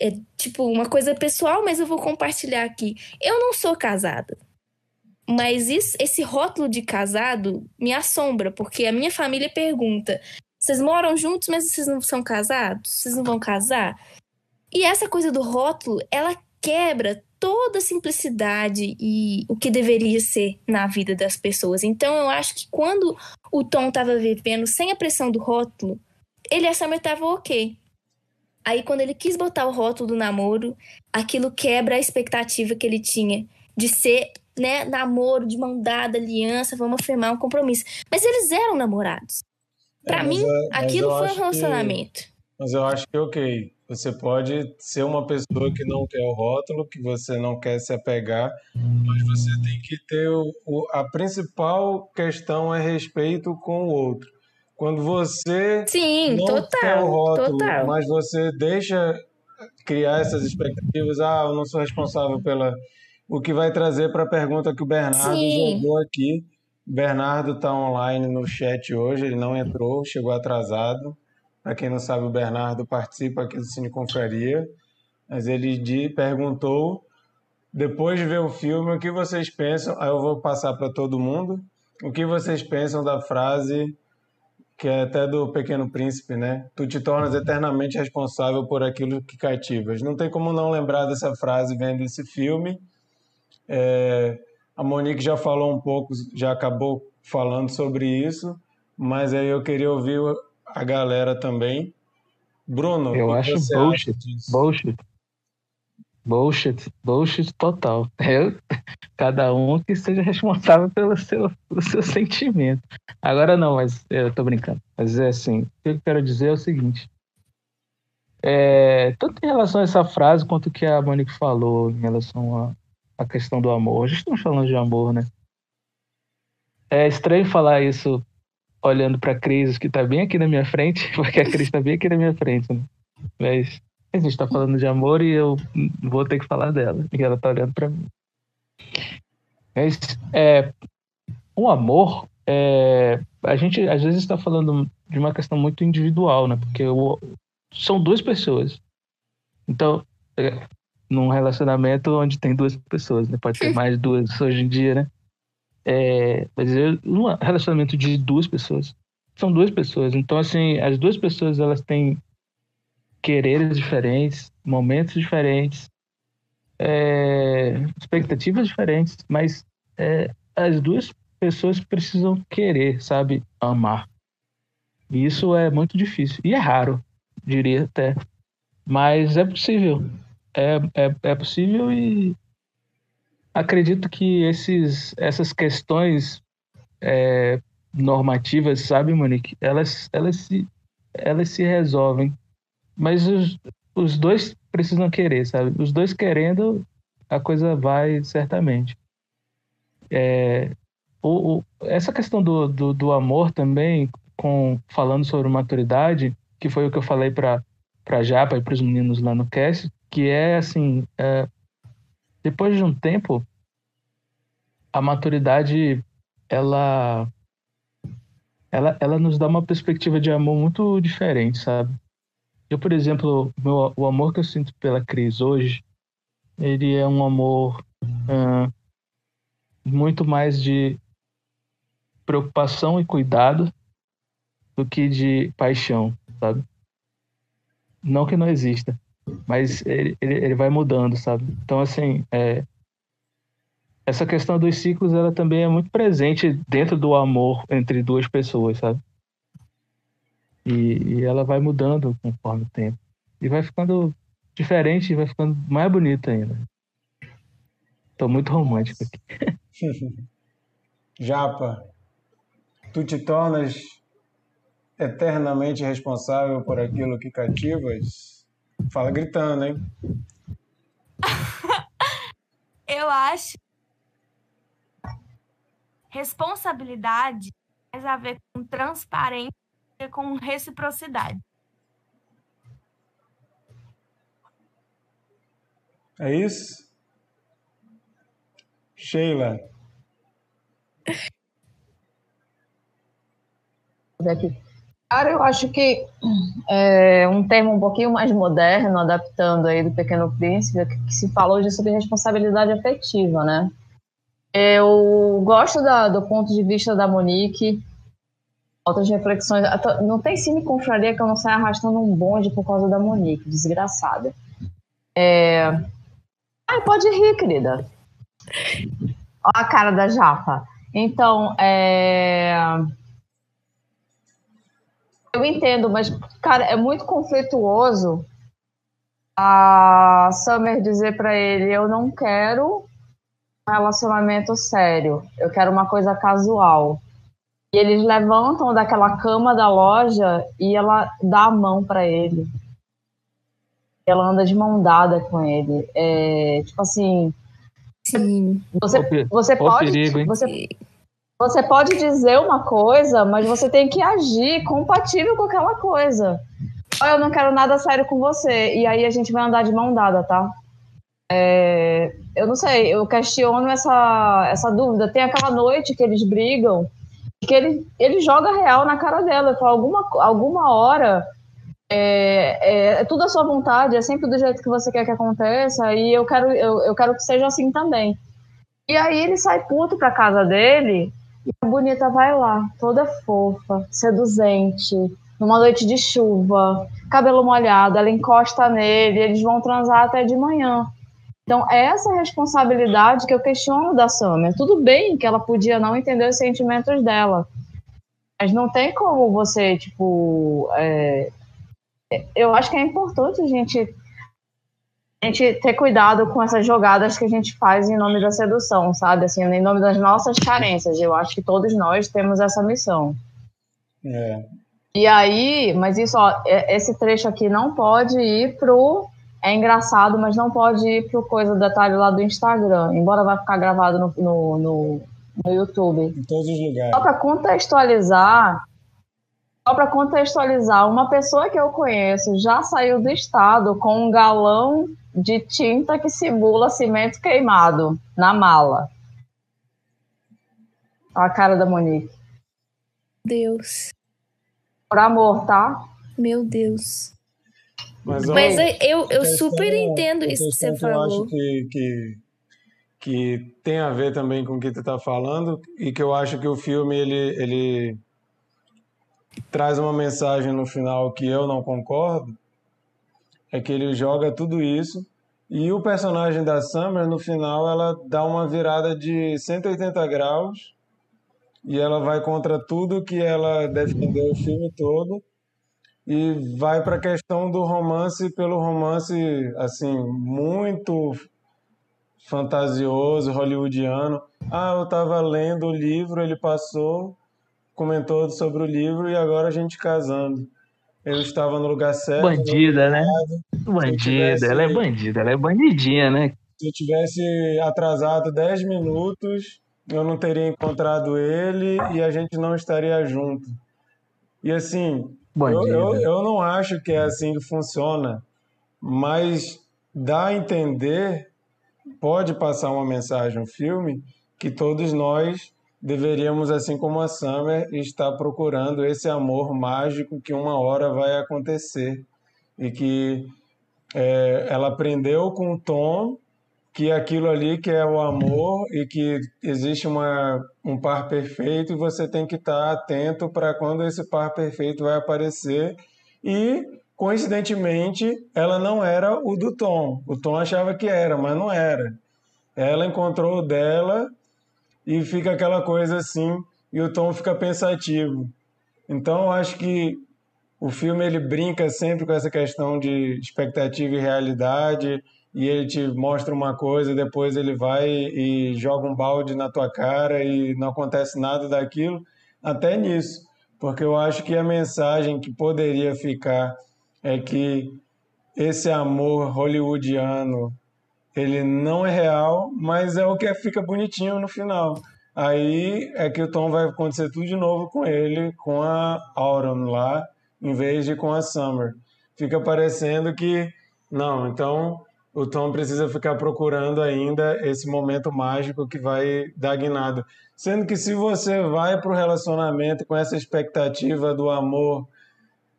é tipo uma coisa pessoal, mas eu vou compartilhar aqui. Eu não sou casada. Mas isso, esse rótulo de casado me assombra, porque a minha família pergunta: vocês moram juntos, mas vocês não são casados? Vocês não vão casar? E essa coisa do rótulo, ela quebra toda a simplicidade e o que deveria ser na vida das pessoas. Então eu acho que quando o Tom estava vivendo sem a pressão do rótulo, ele e a Summer estavam ok. Aí, quando ele quis botar o rótulo do namoro, aquilo quebra a expectativa que ele tinha de ser, né, namoro, de mão dada, aliança, vamos afirmar um compromisso. Mas eles eram namorados. Para é, mim, é, aquilo foi um relacionamento. Que, mas eu acho que, ok, você pode ser uma pessoa que não quer o rótulo, que você não quer se apegar, mas você tem que ter o, o a principal questão é respeito com o outro. Quando você Sim, não total, quer o rótulo, total. mas você deixa criar essas expectativas, ah, eu não sou responsável pela o que vai trazer para a pergunta que o Bernardo Sim. jogou aqui. Bernardo está online no chat hoje, ele não entrou, chegou atrasado. Para quem não sabe, o Bernardo participa aqui do Cine Confraria, mas ele de, perguntou, depois de ver o filme, o que vocês pensam, aí eu vou passar para todo mundo, o que vocês pensam da frase que é até do Pequeno Príncipe, né? Tu te tornas eternamente responsável por aquilo que cativas. Não tem como não lembrar dessa frase vendo esse filme. É, a Monique já falou um pouco, já acabou falando sobre isso, mas aí eu queria ouvir a galera também. Bruno, eu acho bullshit, bullshit. Bullshit, bullshit total. Eu, cada um que seja responsável pelo seu, pelo seu sentimento. Agora não, mas eu tô brincando. Mas é assim, o que eu quero dizer é o seguinte. É, tanto em relação a essa frase quanto o que a Monique falou em relação à questão do amor. A gente estamos falando de amor, né? É estranho falar isso olhando para a Cris, que está bem aqui na minha frente, porque a Cris está bem aqui na minha frente, né? Mas a gente tá falando de amor e eu vou ter que falar dela, e ela tá olhando para mim. Mas, é, o amor, é, a gente às vezes está falando de uma questão muito individual, né? Porque o, são duas pessoas. Então, é, num relacionamento onde tem duas pessoas, né? Pode ter mais duas hoje em dia, né? É, mas num relacionamento de duas pessoas, são duas pessoas. Então, assim, as duas pessoas elas têm quereres diferentes, momentos diferentes, é, expectativas diferentes, mas é, as duas pessoas precisam querer, sabe, amar. E isso é muito difícil. E é raro, diria até. Mas é possível. É, é, é possível e acredito que esses, essas questões é, normativas, sabe, Monique, elas, elas, se, elas se resolvem mas os, os dois precisam querer, sabe? Os dois querendo, a coisa vai certamente. É, o, o, essa questão do, do, do, amor também, com falando sobre maturidade, que foi o que eu falei para para Japa e para os meninos lá no cast, que é assim, é, depois de um tempo, a maturidade ela ela, ela nos dá uma perspectiva de amor muito diferente, sabe? Eu, por exemplo, meu, o amor que eu sinto pela Cris hoje, ele é um amor uh, muito mais de preocupação e cuidado do que de paixão, sabe? Não que não exista, mas ele, ele, ele vai mudando, sabe? Então, assim, é, essa questão dos ciclos, ela também é muito presente dentro do amor entre duas pessoas, sabe? E, e ela vai mudando conforme o tempo. E vai ficando diferente, vai ficando mais bonita ainda. Tô muito romântico aqui. Japa, tu te tornas eternamente responsável por aquilo que cativas? Fala gritando, hein? Eu acho responsabilidade tem a ver com transparência e com reciprocidade. É isso? Sheila. Aqui. Cara, eu acho que é um termo um pouquinho mais moderno, adaptando aí do Pequeno Príncipe, que se falou de sobre responsabilidade afetiva, né? Eu gosto da, do ponto de vista da Monique, outras reflexões. Não tem cine confraria que eu não saia arrastando um bonde por causa da Monique, desgraçada. É... Ai, pode rir, querida. Olha a cara da Japa. Então, é eu entendo, mas, cara, é muito conflituoso a Summer dizer para ele: eu não quero um relacionamento sério, eu quero uma coisa casual. E eles levantam daquela cama da loja e ela dá a mão para ele. Ela anda de mão dada com ele. É, tipo assim. Sim. Você, você pode. Perigo, você, você pode dizer uma coisa, mas você tem que agir compatível com aquela coisa. Eu não quero nada sério com você. E aí a gente vai andar de mão dada, tá? É, eu não sei, eu questiono essa, essa dúvida. Tem aquela noite que eles brigam, que ele, ele joga real na cara dela. Fala, alguma, alguma hora é, é, é, tudo a sua vontade, é sempre do jeito que você quer que aconteça, e eu quero, eu, eu quero que seja assim também. E aí ele sai puto pra casa dele e a bonita vai lá, toda fofa, seduzente, numa noite de chuva, cabelo molhado, ela encosta nele, eles vão transar até de manhã. Então, é essa responsabilidade que eu questiono da Summer. Tudo bem que ela podia não entender os sentimentos dela, mas não tem como você, tipo. É... Eu acho que é importante a gente a gente ter cuidado com essas jogadas que a gente faz em nome da sedução, sabe? Assim, em nome das nossas carências. Eu acho que todos nós temos essa missão. É. E aí, mas isso, ó, esse trecho aqui não pode ir pro. É engraçado, mas não pode ir pro coisa detalhe lá do Instagram, embora vai ficar gravado no, no, no, no YouTube. Em todos os lugares. Só para contextualizar, só para contextualizar, uma pessoa que eu conheço já saiu do estado com um galão de tinta que simula cimento queimado na mala. Olha a cara da Monique. Deus. Por amor, tá? Meu Deus. Mas, Mas eu, eu super entendo isso que você falou. Eu acho que, que, que tem a ver também com o que tu tá falando e que eu acho que o filme ele, ele traz uma mensagem no final que eu não concordo, é que ele joga tudo isso e o personagem da Summer, no final, ela dá uma virada de 180 graus e ela vai contra tudo que ela defendeu o filme todo e vai para a questão do romance pelo romance assim muito fantasioso hollywoodiano ah eu estava lendo o livro ele passou comentou sobre o livro e agora a gente casando eu estava no lugar certo. Bandida, né? Bandida, tivesse, ela é bandida, ela é bandidinha, né? Se eu tivesse atrasado 10 minutos, eu não teria encontrado ele e a gente não estaria junto. E assim, eu, eu, eu não acho que é assim que funciona, mas dá a entender, pode passar uma mensagem, um filme, que todos nós deveríamos, assim como a Summer, estar procurando esse amor mágico que uma hora vai acontecer e que é, ela aprendeu com o Tom que aquilo ali que é o amor e que existe uma, um par perfeito e você tem que estar atento para quando esse par perfeito vai aparecer. E coincidentemente ela não era o do Tom. O Tom achava que era mas não era. Ela encontrou o dela e fica aquela coisa assim e o Tom fica pensativo. Então eu acho que o filme ele brinca sempre com essa questão de expectativa e realidade e ele te mostra uma coisa, depois ele vai e joga um balde na tua cara e não acontece nada daquilo, até nisso, porque eu acho que a mensagem que poderia ficar é que esse amor hollywoodiano ele não é real, mas é o que fica bonitinho no final. Aí é que o Tom vai acontecer tudo de novo com ele, com a Auron lá, em vez de com a Summer. Fica parecendo que não, então o Tom precisa ficar procurando ainda esse momento mágico que vai dar guinada. Sendo que se você vai para o relacionamento com essa expectativa do amor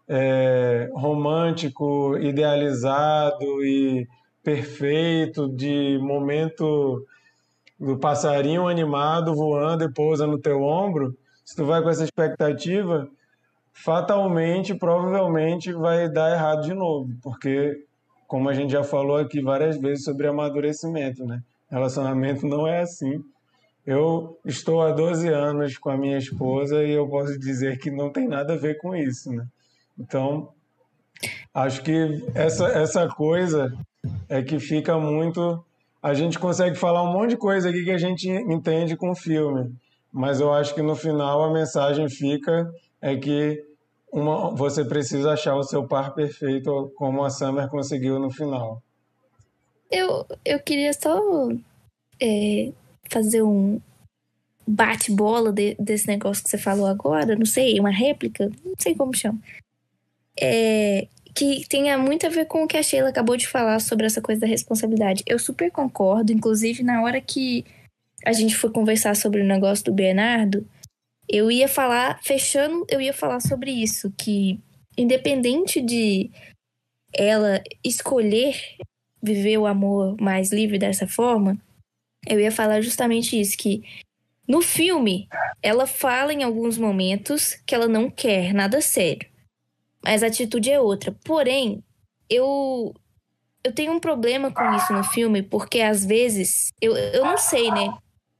é, romântico, idealizado e perfeito, de momento do passarinho animado voando e pousa no teu ombro, se tu vai com essa expectativa, fatalmente, provavelmente vai dar errado de novo, porque como a gente já falou aqui várias vezes sobre amadurecimento, né? Relacionamento não é assim. Eu estou há 12 anos com a minha esposa e eu posso dizer que não tem nada a ver com isso, né? Então, acho que essa, essa coisa é que fica muito. A gente consegue falar um monte de coisa aqui que a gente entende com o filme, mas eu acho que no final a mensagem fica é que uma, você precisa achar o seu par perfeito, como a Summer conseguiu no final. Eu, eu queria só é, fazer um bate-bola de, desse negócio que você falou agora, não sei, uma réplica, não sei como chama. É, que tenha muito a ver com o que a Sheila acabou de falar sobre essa coisa da responsabilidade. Eu super concordo, inclusive na hora que a gente foi conversar sobre o negócio do Bernardo, eu ia falar, fechando, eu ia falar sobre isso, que independente de ela escolher viver o amor mais livre dessa forma, eu ia falar justamente isso, que no filme ela fala em alguns momentos que ela não quer nada sério, mas a atitude é outra. Porém, eu eu tenho um problema com isso no filme, porque às vezes, eu, eu não sei, né?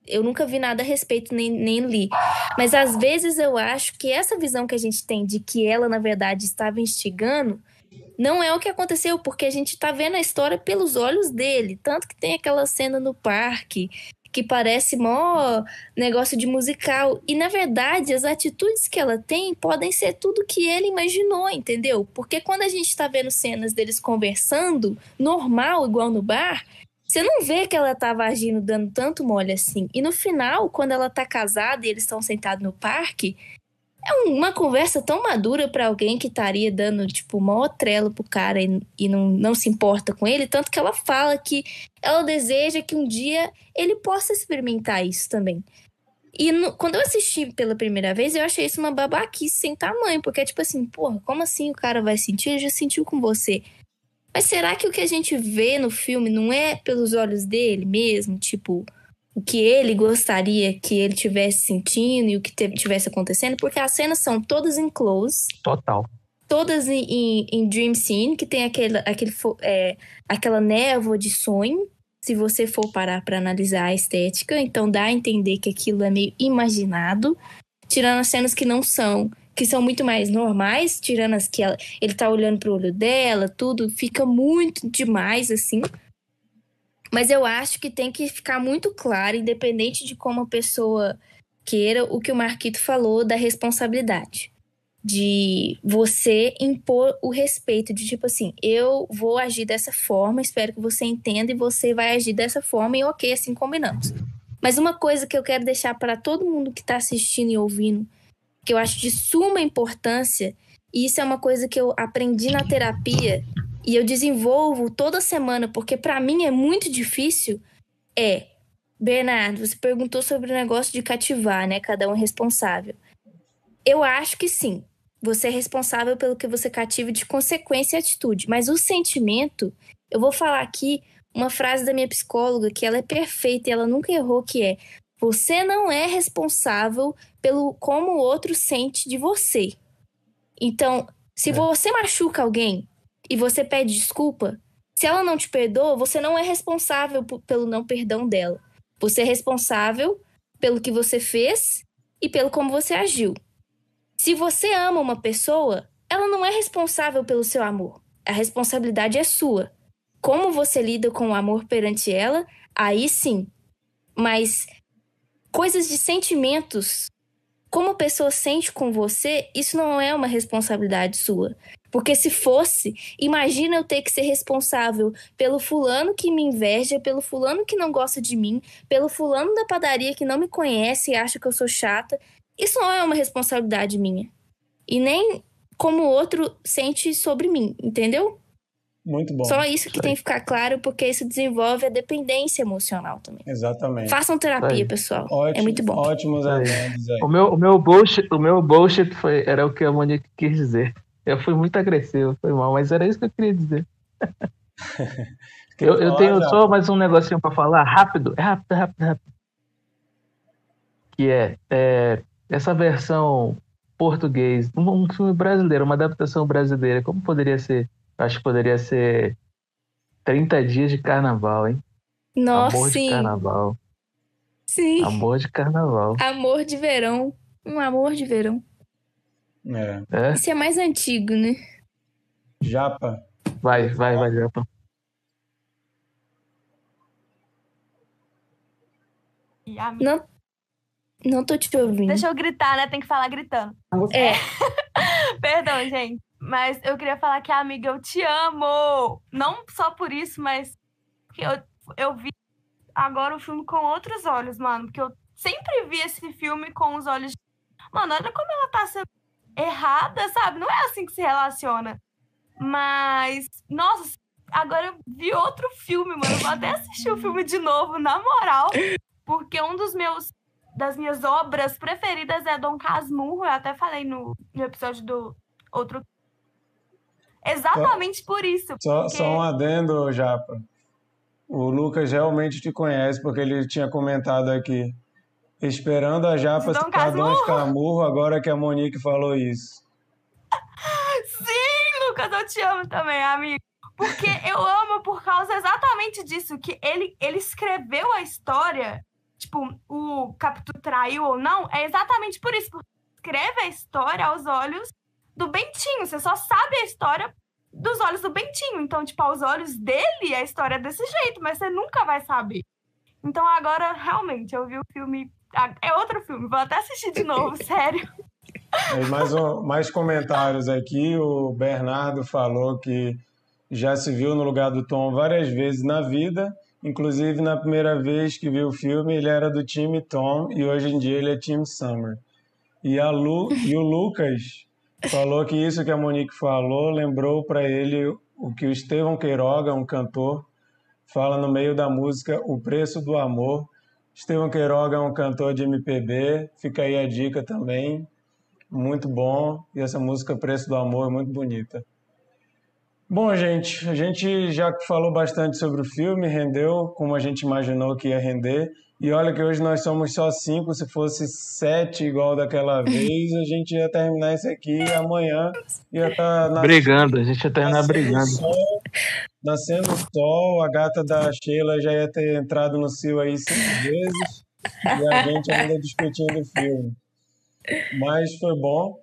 Eu nunca vi nada a respeito, nem, nem li. Mas às vezes eu acho que essa visão que a gente tem de que ela, na verdade, estava instigando, não é o que aconteceu, porque a gente está vendo a história pelos olhos dele. Tanto que tem aquela cena no parque que parece mó negócio de musical. E na verdade, as atitudes que ela tem podem ser tudo que ele imaginou, entendeu? Porque quando a gente está vendo cenas deles conversando, normal, igual no bar, você não vê que ela tava agindo dando tanto mole assim. E no final, quando ela tá casada e eles estão sentados no parque, é uma conversa tão madura para alguém que estaria dando, tipo, maior trelo pro cara e, e, não, não se importa com ele. Tanto que ela fala que ela deseja que um dia ele possa experimentar isso também. E no, quando eu assisti pela primeira vez, eu achei isso uma babaquice sem tamanho, porque é tipo assim, porra, como assim o cara vai sentir? Ele já sentiu com você. Mas será que o que a gente vê no filme não é pelos olhos dele mesmo? Tipo, o que ele gostaria que ele tivesse sentindo e o que tivesse acontecendo? Porque as cenas são todas em close. Total. Todas em, em, em dream scene, que tem aquele, aquele, é, aquela névoa de sonho. Se você for parar para analisar a estética, então dá a entender que aquilo é meio imaginado, tirando as cenas que não são que são muito mais normais, tirando as que ela, ele tá olhando pro olho dela, tudo fica muito demais assim. Mas eu acho que tem que ficar muito claro, independente de como a pessoa queira, o que o Marquito falou da responsabilidade. De você impor o respeito, de tipo assim, eu vou agir dessa forma, espero que você entenda e você vai agir dessa forma e ok, assim combinamos. Mas uma coisa que eu quero deixar para todo mundo que está assistindo e ouvindo, que eu acho de suma importância, e isso é uma coisa que eu aprendi na terapia e eu desenvolvo toda semana, porque para mim é muito difícil, é Bernardo, você perguntou sobre o negócio de cativar, né? Cada um é responsável. Eu acho que sim. Você é responsável pelo que você cativa de consequência e atitude. Mas o sentimento, eu vou falar aqui uma frase da minha psicóloga que ela é perfeita e ela nunca errou, que é: você não é responsável pelo como o outro sente de você. Então, se é. você machuca alguém e você pede desculpa, se ela não te perdoa, você não é responsável pelo não perdão dela. Você é responsável pelo que você fez e pelo como você agiu. Se você ama uma pessoa, ela não é responsável pelo seu amor. A responsabilidade é sua. Como você lida com o amor perante ela, aí sim. Mas coisas de sentimentos, como a pessoa sente com você, isso não é uma responsabilidade sua. Porque se fosse, imagina eu ter que ser responsável pelo fulano que me inveja, pelo fulano que não gosta de mim, pelo fulano da padaria que não me conhece e acha que eu sou chata. Isso não é uma responsabilidade minha. E nem como o outro sente sobre mim, entendeu? Muito bom. Só isso que tem que ficar claro, porque isso desenvolve a dependência emocional também. Exatamente. Façam terapia, pessoal. É Ótimo, é muito bom. Ótimos adendos aí. O meu, o meu bullshit, o meu bullshit foi, era o que a Monique quis dizer. Eu fui muito agressivo, foi mal, mas era isso que eu queria dizer. eu, eu tenho só mais um negocinho para falar, rápido, é rápido, rápido, rápido. Que é, é essa versão português, um, um, filme brasileiro, uma adaptação brasileira, como poderia ser? Acho que poderia ser 30 dias de carnaval, hein? Nossa, Amor sim. de carnaval. Sim. Amor de carnaval. Amor de verão. Um amor de verão. É. É? Esse é mais antigo, né? Japa. Vai, vai, vai, Japa. Não, não tô te ouvindo. Deixa eu gritar, né? Tem que falar gritando. É. Perdão, gente. Mas eu queria falar que, amiga, eu te amo. Não só por isso, mas eu, eu vi agora o filme com outros olhos, mano. Porque eu sempre vi esse filme com os olhos. Mano, olha como ela tá sendo errada, sabe? Não é assim que se relaciona. Mas, nossa, agora eu vi outro filme, mano. Eu vou até assistir o filme de novo, na moral. Porque um dos meus das minhas obras preferidas é Dom Casmurro. Eu até falei no, no episódio do outro. Exatamente só, por isso. Só, porque... só um adendo, Japa. O Lucas realmente te conhece, porque ele tinha comentado aqui. Esperando a Japa citar Dom Escamurro, agora que a Monique falou isso. Sim, Lucas, eu te amo também, amigo. Porque eu amo por causa exatamente disso, que ele, ele escreveu a história, tipo, o Capitu traiu ou não, é exatamente por isso, porque escreve a história aos olhos do Bentinho. Você só sabe a história dos olhos do Bentinho. Então, tipo, aos olhos dele, a história é desse jeito, mas você nunca vai saber. Então, agora, realmente, eu vi o filme é outro filme, vou até assistir de novo, sério. Mais, um, mais comentários aqui. O Bernardo falou que já se viu no lugar do Tom várias vezes na vida. Inclusive, na primeira vez que viu o filme, ele era do time Tom e hoje em dia ele é time Summer. E, a Lu, e o Lucas falou que isso que a Monique falou lembrou para ele o que o Estevão Queiroga, um cantor, fala no meio da música O Preço do Amor, Estevão Queiroga é um cantor de MPB, fica aí a dica também, muito bom. E essa música Preço do Amor é muito bonita. Bom, gente, a gente já falou bastante sobre o filme, rendeu como a gente imaginou que ia render. E olha que hoje nós somos só cinco, se fosse sete igual daquela vez, a gente ia terminar isso aqui e amanhã ia estar... Tá brigando, a gente ia terminar brigando. Sol, nascendo o sol, a gata da Sheila já ia ter entrado no cio aí cinco vezes e a gente ainda discutindo o filme. Mas foi bom.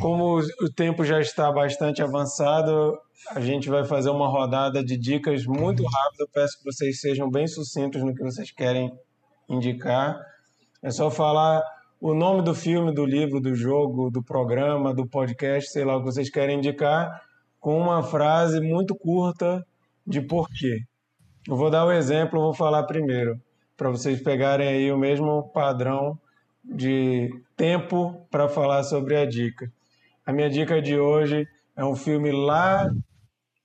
Como o tempo já está bastante avançado, a gente vai fazer uma rodada de dicas muito rápida. Peço que vocês sejam bem sucintos no que vocês querem indicar. É só falar o nome do filme, do livro, do jogo, do programa, do podcast, sei lá o que vocês querem indicar, com uma frase muito curta de porquê. Eu vou dar o um exemplo, vou falar primeiro. para vocês pegarem aí o mesmo padrão de tempo para falar sobre a dica. A minha dica de hoje é um filme lá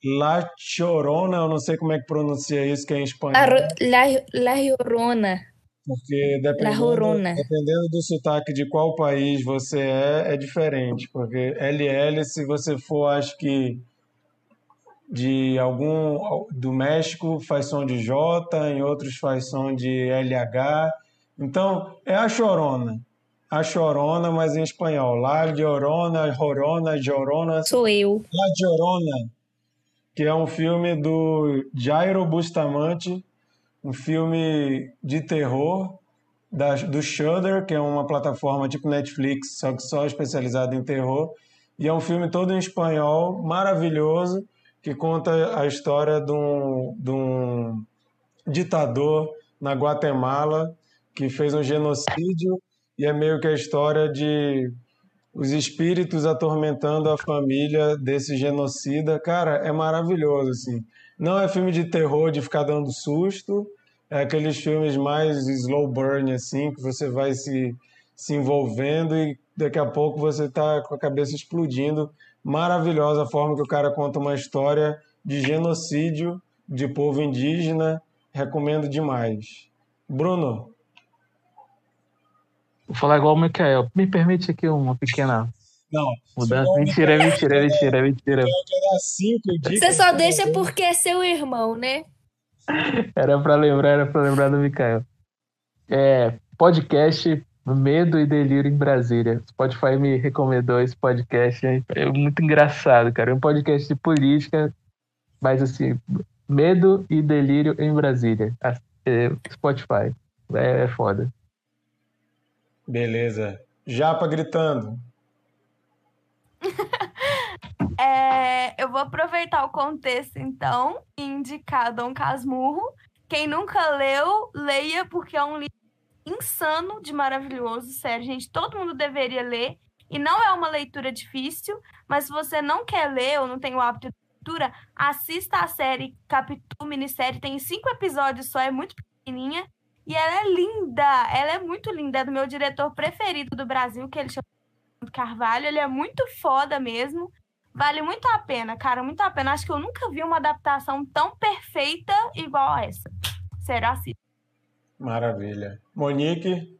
La Chorona, eu não sei como é que pronuncia isso, que é em espanhol. La, La, Llorona. Porque dependendo, dependendo do sotaque de qual país você é, é diferente. Porque LL, se você for, acho que de algum do México faz som de J, em outros faz som de LH. Então, é a chorona. A chorona, mas em espanhol. La Llorona, Jorona, Llorona. Sou eu. La Llorona que é um filme do Jairo Bustamante, um filme de terror da, do Shudder, que é uma plataforma tipo Netflix, só que só especializada em terror. E é um filme todo em espanhol, maravilhoso, que conta a história de um, de um ditador na Guatemala que fez um genocídio e é meio que a história de os espíritos atormentando a família desse genocida. Cara, é maravilhoso, assim. Não é filme de terror de ficar dando susto, é aqueles filmes mais slow burn, assim, que você vai se, se envolvendo e daqui a pouco você tá com a cabeça explodindo. Maravilhosa a forma que o cara conta uma história de genocídio de povo indígena. Recomendo demais. Bruno, Vou falar igual o Michael. Me permite aqui uma pequena não. Mudança. Mentira, mentira, mentira, mentira. Você só deixa porque é seu irmão, né? Era pra lembrar, era pra lembrar do Mikael. É, podcast Medo e Delírio em Brasília. Spotify me recomendou esse podcast. É muito engraçado, cara. É um podcast de política, mas assim, Medo e Delírio em Brasília. É, Spotify. É, é foda. Beleza. Japa gritando. é, eu vou aproveitar o contexto, então, e indicar Dom Casmurro. Quem nunca leu, leia, porque é um livro insano de maravilhoso. Sério, gente, todo mundo deveria ler. E não é uma leitura difícil, mas se você não quer ler ou não tem o hábito de leitura, assista a série Capitu, minissérie. Tem cinco episódios só, é muito pequenininha. E ela é linda, ela é muito linda. É do meu diretor preferido do Brasil, que ele chama Carvalho. Ele é muito foda mesmo. Vale muito a pena, cara, muito a pena. Acho que eu nunca vi uma adaptação tão perfeita igual a essa. Será assim? Maravilha. Monique?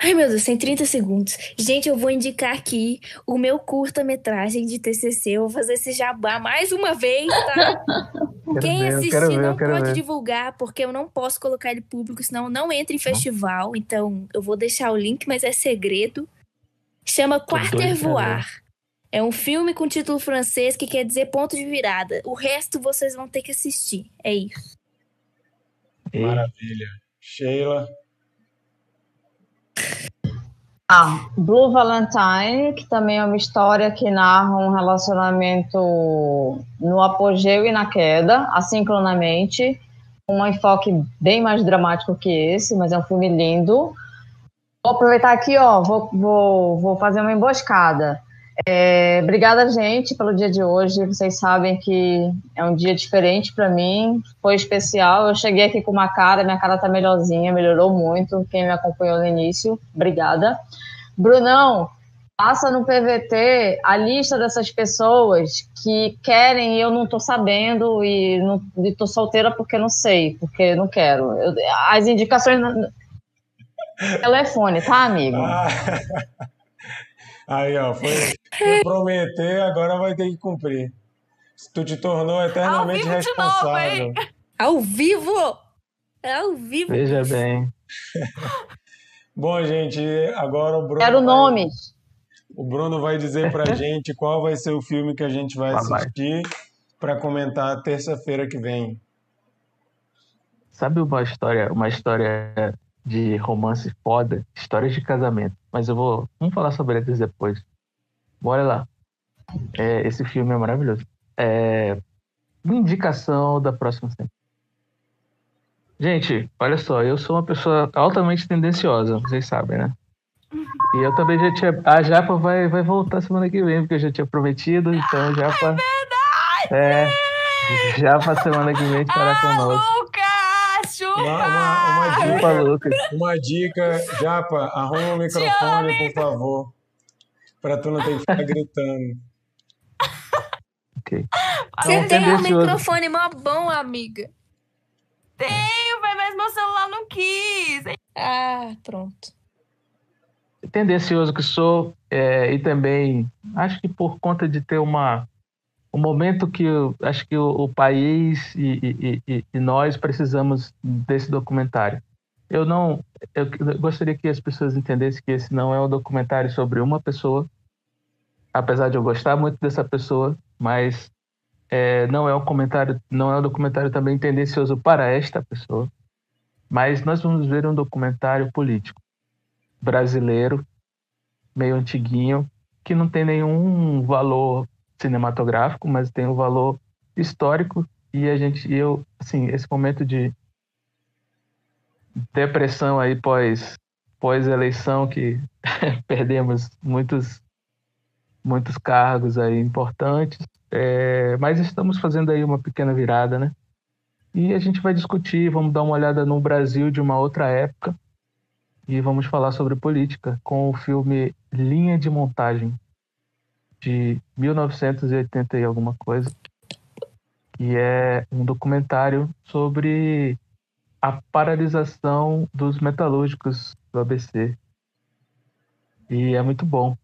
Ai, meu Deus, tem 30 segundos. Gente, eu vou indicar aqui o meu curta-metragem de TCC. Eu vou fazer esse jabá mais uma vez, tá? Quem ver, assistir ver, não pode ver. divulgar, porque eu não posso colocar ele público, senão não entra em festival. Então, eu vou deixar o link, mas é segredo. Chama Quarter Voar. É um filme com título francês que quer dizer ponto de virada. O resto vocês vão ter que assistir. É isso. Maravilha. Sheila. Ah, Blue Valentine, que também é uma história que narra um relacionamento no apogeu e na queda, assincronamente, um enfoque bem mais dramático que esse, mas é um filme lindo. Vou aproveitar aqui, ó, vou, vou, vou fazer uma emboscada. É, obrigada, gente, pelo dia de hoje. Vocês sabem que é um dia diferente para mim, foi especial. Eu cheguei aqui com uma cara, minha cara tá melhorzinha, melhorou muito. Quem me acompanhou no início, obrigada. Brunão, passa no PVT a lista dessas pessoas que querem e eu não tô sabendo e, não, e tô solteira porque não sei, porque não quero. Eu, as indicações. Telefone, tá, amigo? Ah. Aí, ó, foi, foi prometer, agora vai ter que cumprir. Tu te tornou eternamente Ao responsável. Novo, Ao vivo! Ao vivo! Veja bem. Bom, gente, agora o Bruno. Quero vai, nomes. O Bruno vai dizer pra gente qual vai ser o filme que a gente vai assistir para comentar terça-feira que vem. Sabe uma história, uma história de romance foda, histórias de casamento. Mas eu vou. Vamos falar sobre eles depois. Bora lá. É, esse filme é maravilhoso. É, indicação da próxima cena. Gente, olha só, eu sou uma pessoa altamente tendenciosa, vocês sabem, né? E eu também já tinha. A Japa vai, vai voltar semana que vem, porque eu já tinha prometido, então Japa. É verdade! É. Japa semana que vem estará ah, conosco. Chupa! Uma, uma, uma dica, Lucas. uma dica, Japa, arruma o microfone, por favor. Pra tu não ter que ficar gritando. Ok. Você Então, tem um microfone mó bom, amiga. Tenho, mas meu celular não quis. Ah, pronto. tendencioso que sou é, e também acho que por conta de ter uma um momento que eu, acho que o, o país e, e- e- nós precisamos desse documentário. Eu não eu gostaria que as pessoas entendessem que esse não é um documentário sobre uma pessoa, apesar de eu gostar muito dessa pessoa, mas é, não é um comentário não é um documentário também tendencioso para esta pessoa. Mas nós vamos ver um documentário político brasileiro, meio antiguinho, que não tem nenhum valor cinematográfico, mas tem um valor histórico e a gente, eu, assim, esse momento de depressão aí pós pós eleição que perdemos muitos muitos cargos aí importantes, é, mas estamos fazendo aí uma pequena virada, né? E a gente vai discutir, vamos dar uma olhada no Brasil de uma outra época e vamos falar sobre política com o filme Linha de Montagem, de 1980 e alguma coisa, que é um documentário sobre a paralisação dos metalúrgicos do ABC. E é muito bom.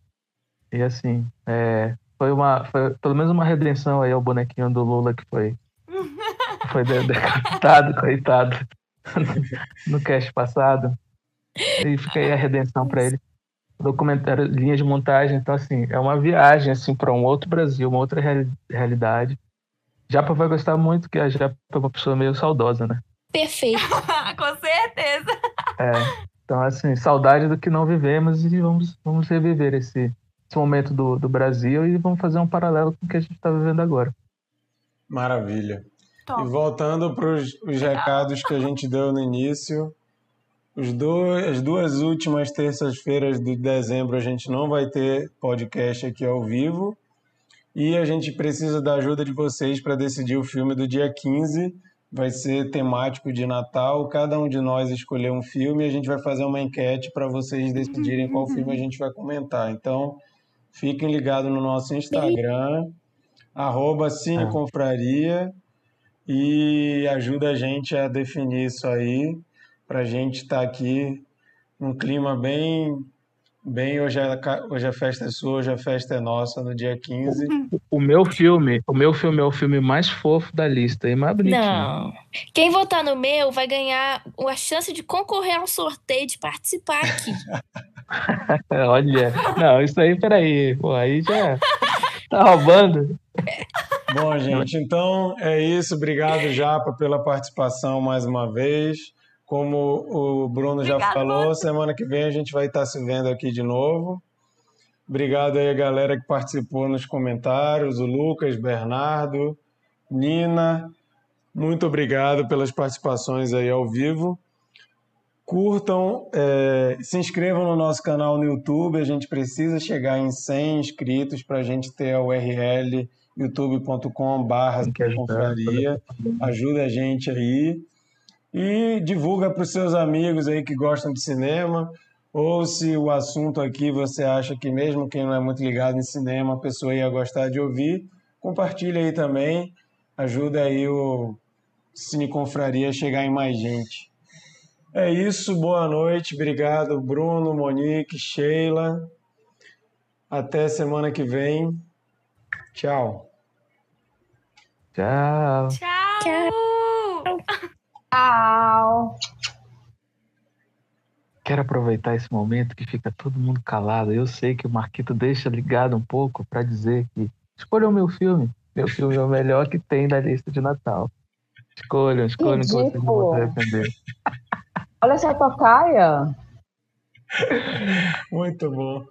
E assim, é, foi uma, foi pelo menos uma redenção aí ao bonequinho do Lula que foi, foi de- decapitado, coitado, no cast passado. E fica aí a redenção para ele. Documentário Linha de Montagem, então assim, é uma viagem assim para um outro Brasil, uma outra reali- realidade. Japa vai gostar muito, que a Japa é uma pessoa meio saudosa, né? Perfeito. Com certeza. É, então, assim, saudade do que não vivemos e vamos, vamos reviver esse, esse momento do, do Brasil e vamos fazer um paralelo com o que a gente está vivendo agora. Maravilha. E Top. voltando para os recados que a gente deu no início, os dois, as duas últimas terças-feiras de dezembro a gente não vai ter podcast aqui ao vivo e a gente precisa da ajuda de vocês para decidir o filme do dia 15. Vai ser temático de Natal, cada um de nós escolher um filme e a gente vai fazer uma enquete para vocês decidirem qual filme a gente vai comentar. Então, fiquem ligados no nosso Instagram, arroba Cineconfraria e ajuda a gente a definir isso aí, para a gente estar aqui num clima bem, bem hoje, a, ca- hoje a festa é sua, hoje a festa é nossa, no dia 15. O meu filme, o meu filme é o filme mais fofo da lista e mais bonitinho. Não. Quem votar no meu vai ganhar a chance de concorrer ao sorteio de participar aqui. Olha, não, isso aí, peraí, pô, aí já tá roubando. Bom, gente, então é isso. Obrigado, Japa, pela participação mais uma vez. Como o Bruno já Obrigada, falou, semana que vem a gente vai estar se vendo aqui de novo. Obrigado aí a galera que participou nos comentários, o Lucas, Bernardo, Nina. Muito obrigado pelas participações aí ao vivo. Curtam, é, se inscrevam no nosso canal no YouTube. A gente precisa chegar em 100 inscritos para a gente ter a URL youtube.com/barra. Ajuda a gente aí e divulga para os seus amigos aí que gostam de cinema. Ou se o assunto aqui você acha que mesmo quem não é muito ligado em cinema, a pessoa ia gostar de ouvir, compartilha aí também. Ajuda aí o Cine Confraria a chegar em mais gente. É isso, boa noite. Obrigado, Bruno, Monique, Sheila. Até semana que vem. Tchau. Tchau. Tchau. Tchau. Quero aproveitar esse momento que fica todo mundo calado. Eu sei que o Marquito deixa ligado um pouco para dizer que escolham o meu filme. Meu filme é o melhor que tem da lista de Natal. Escolham, escolham que vocês não vão se arrepender. Olha essa tocaia. Muito bom.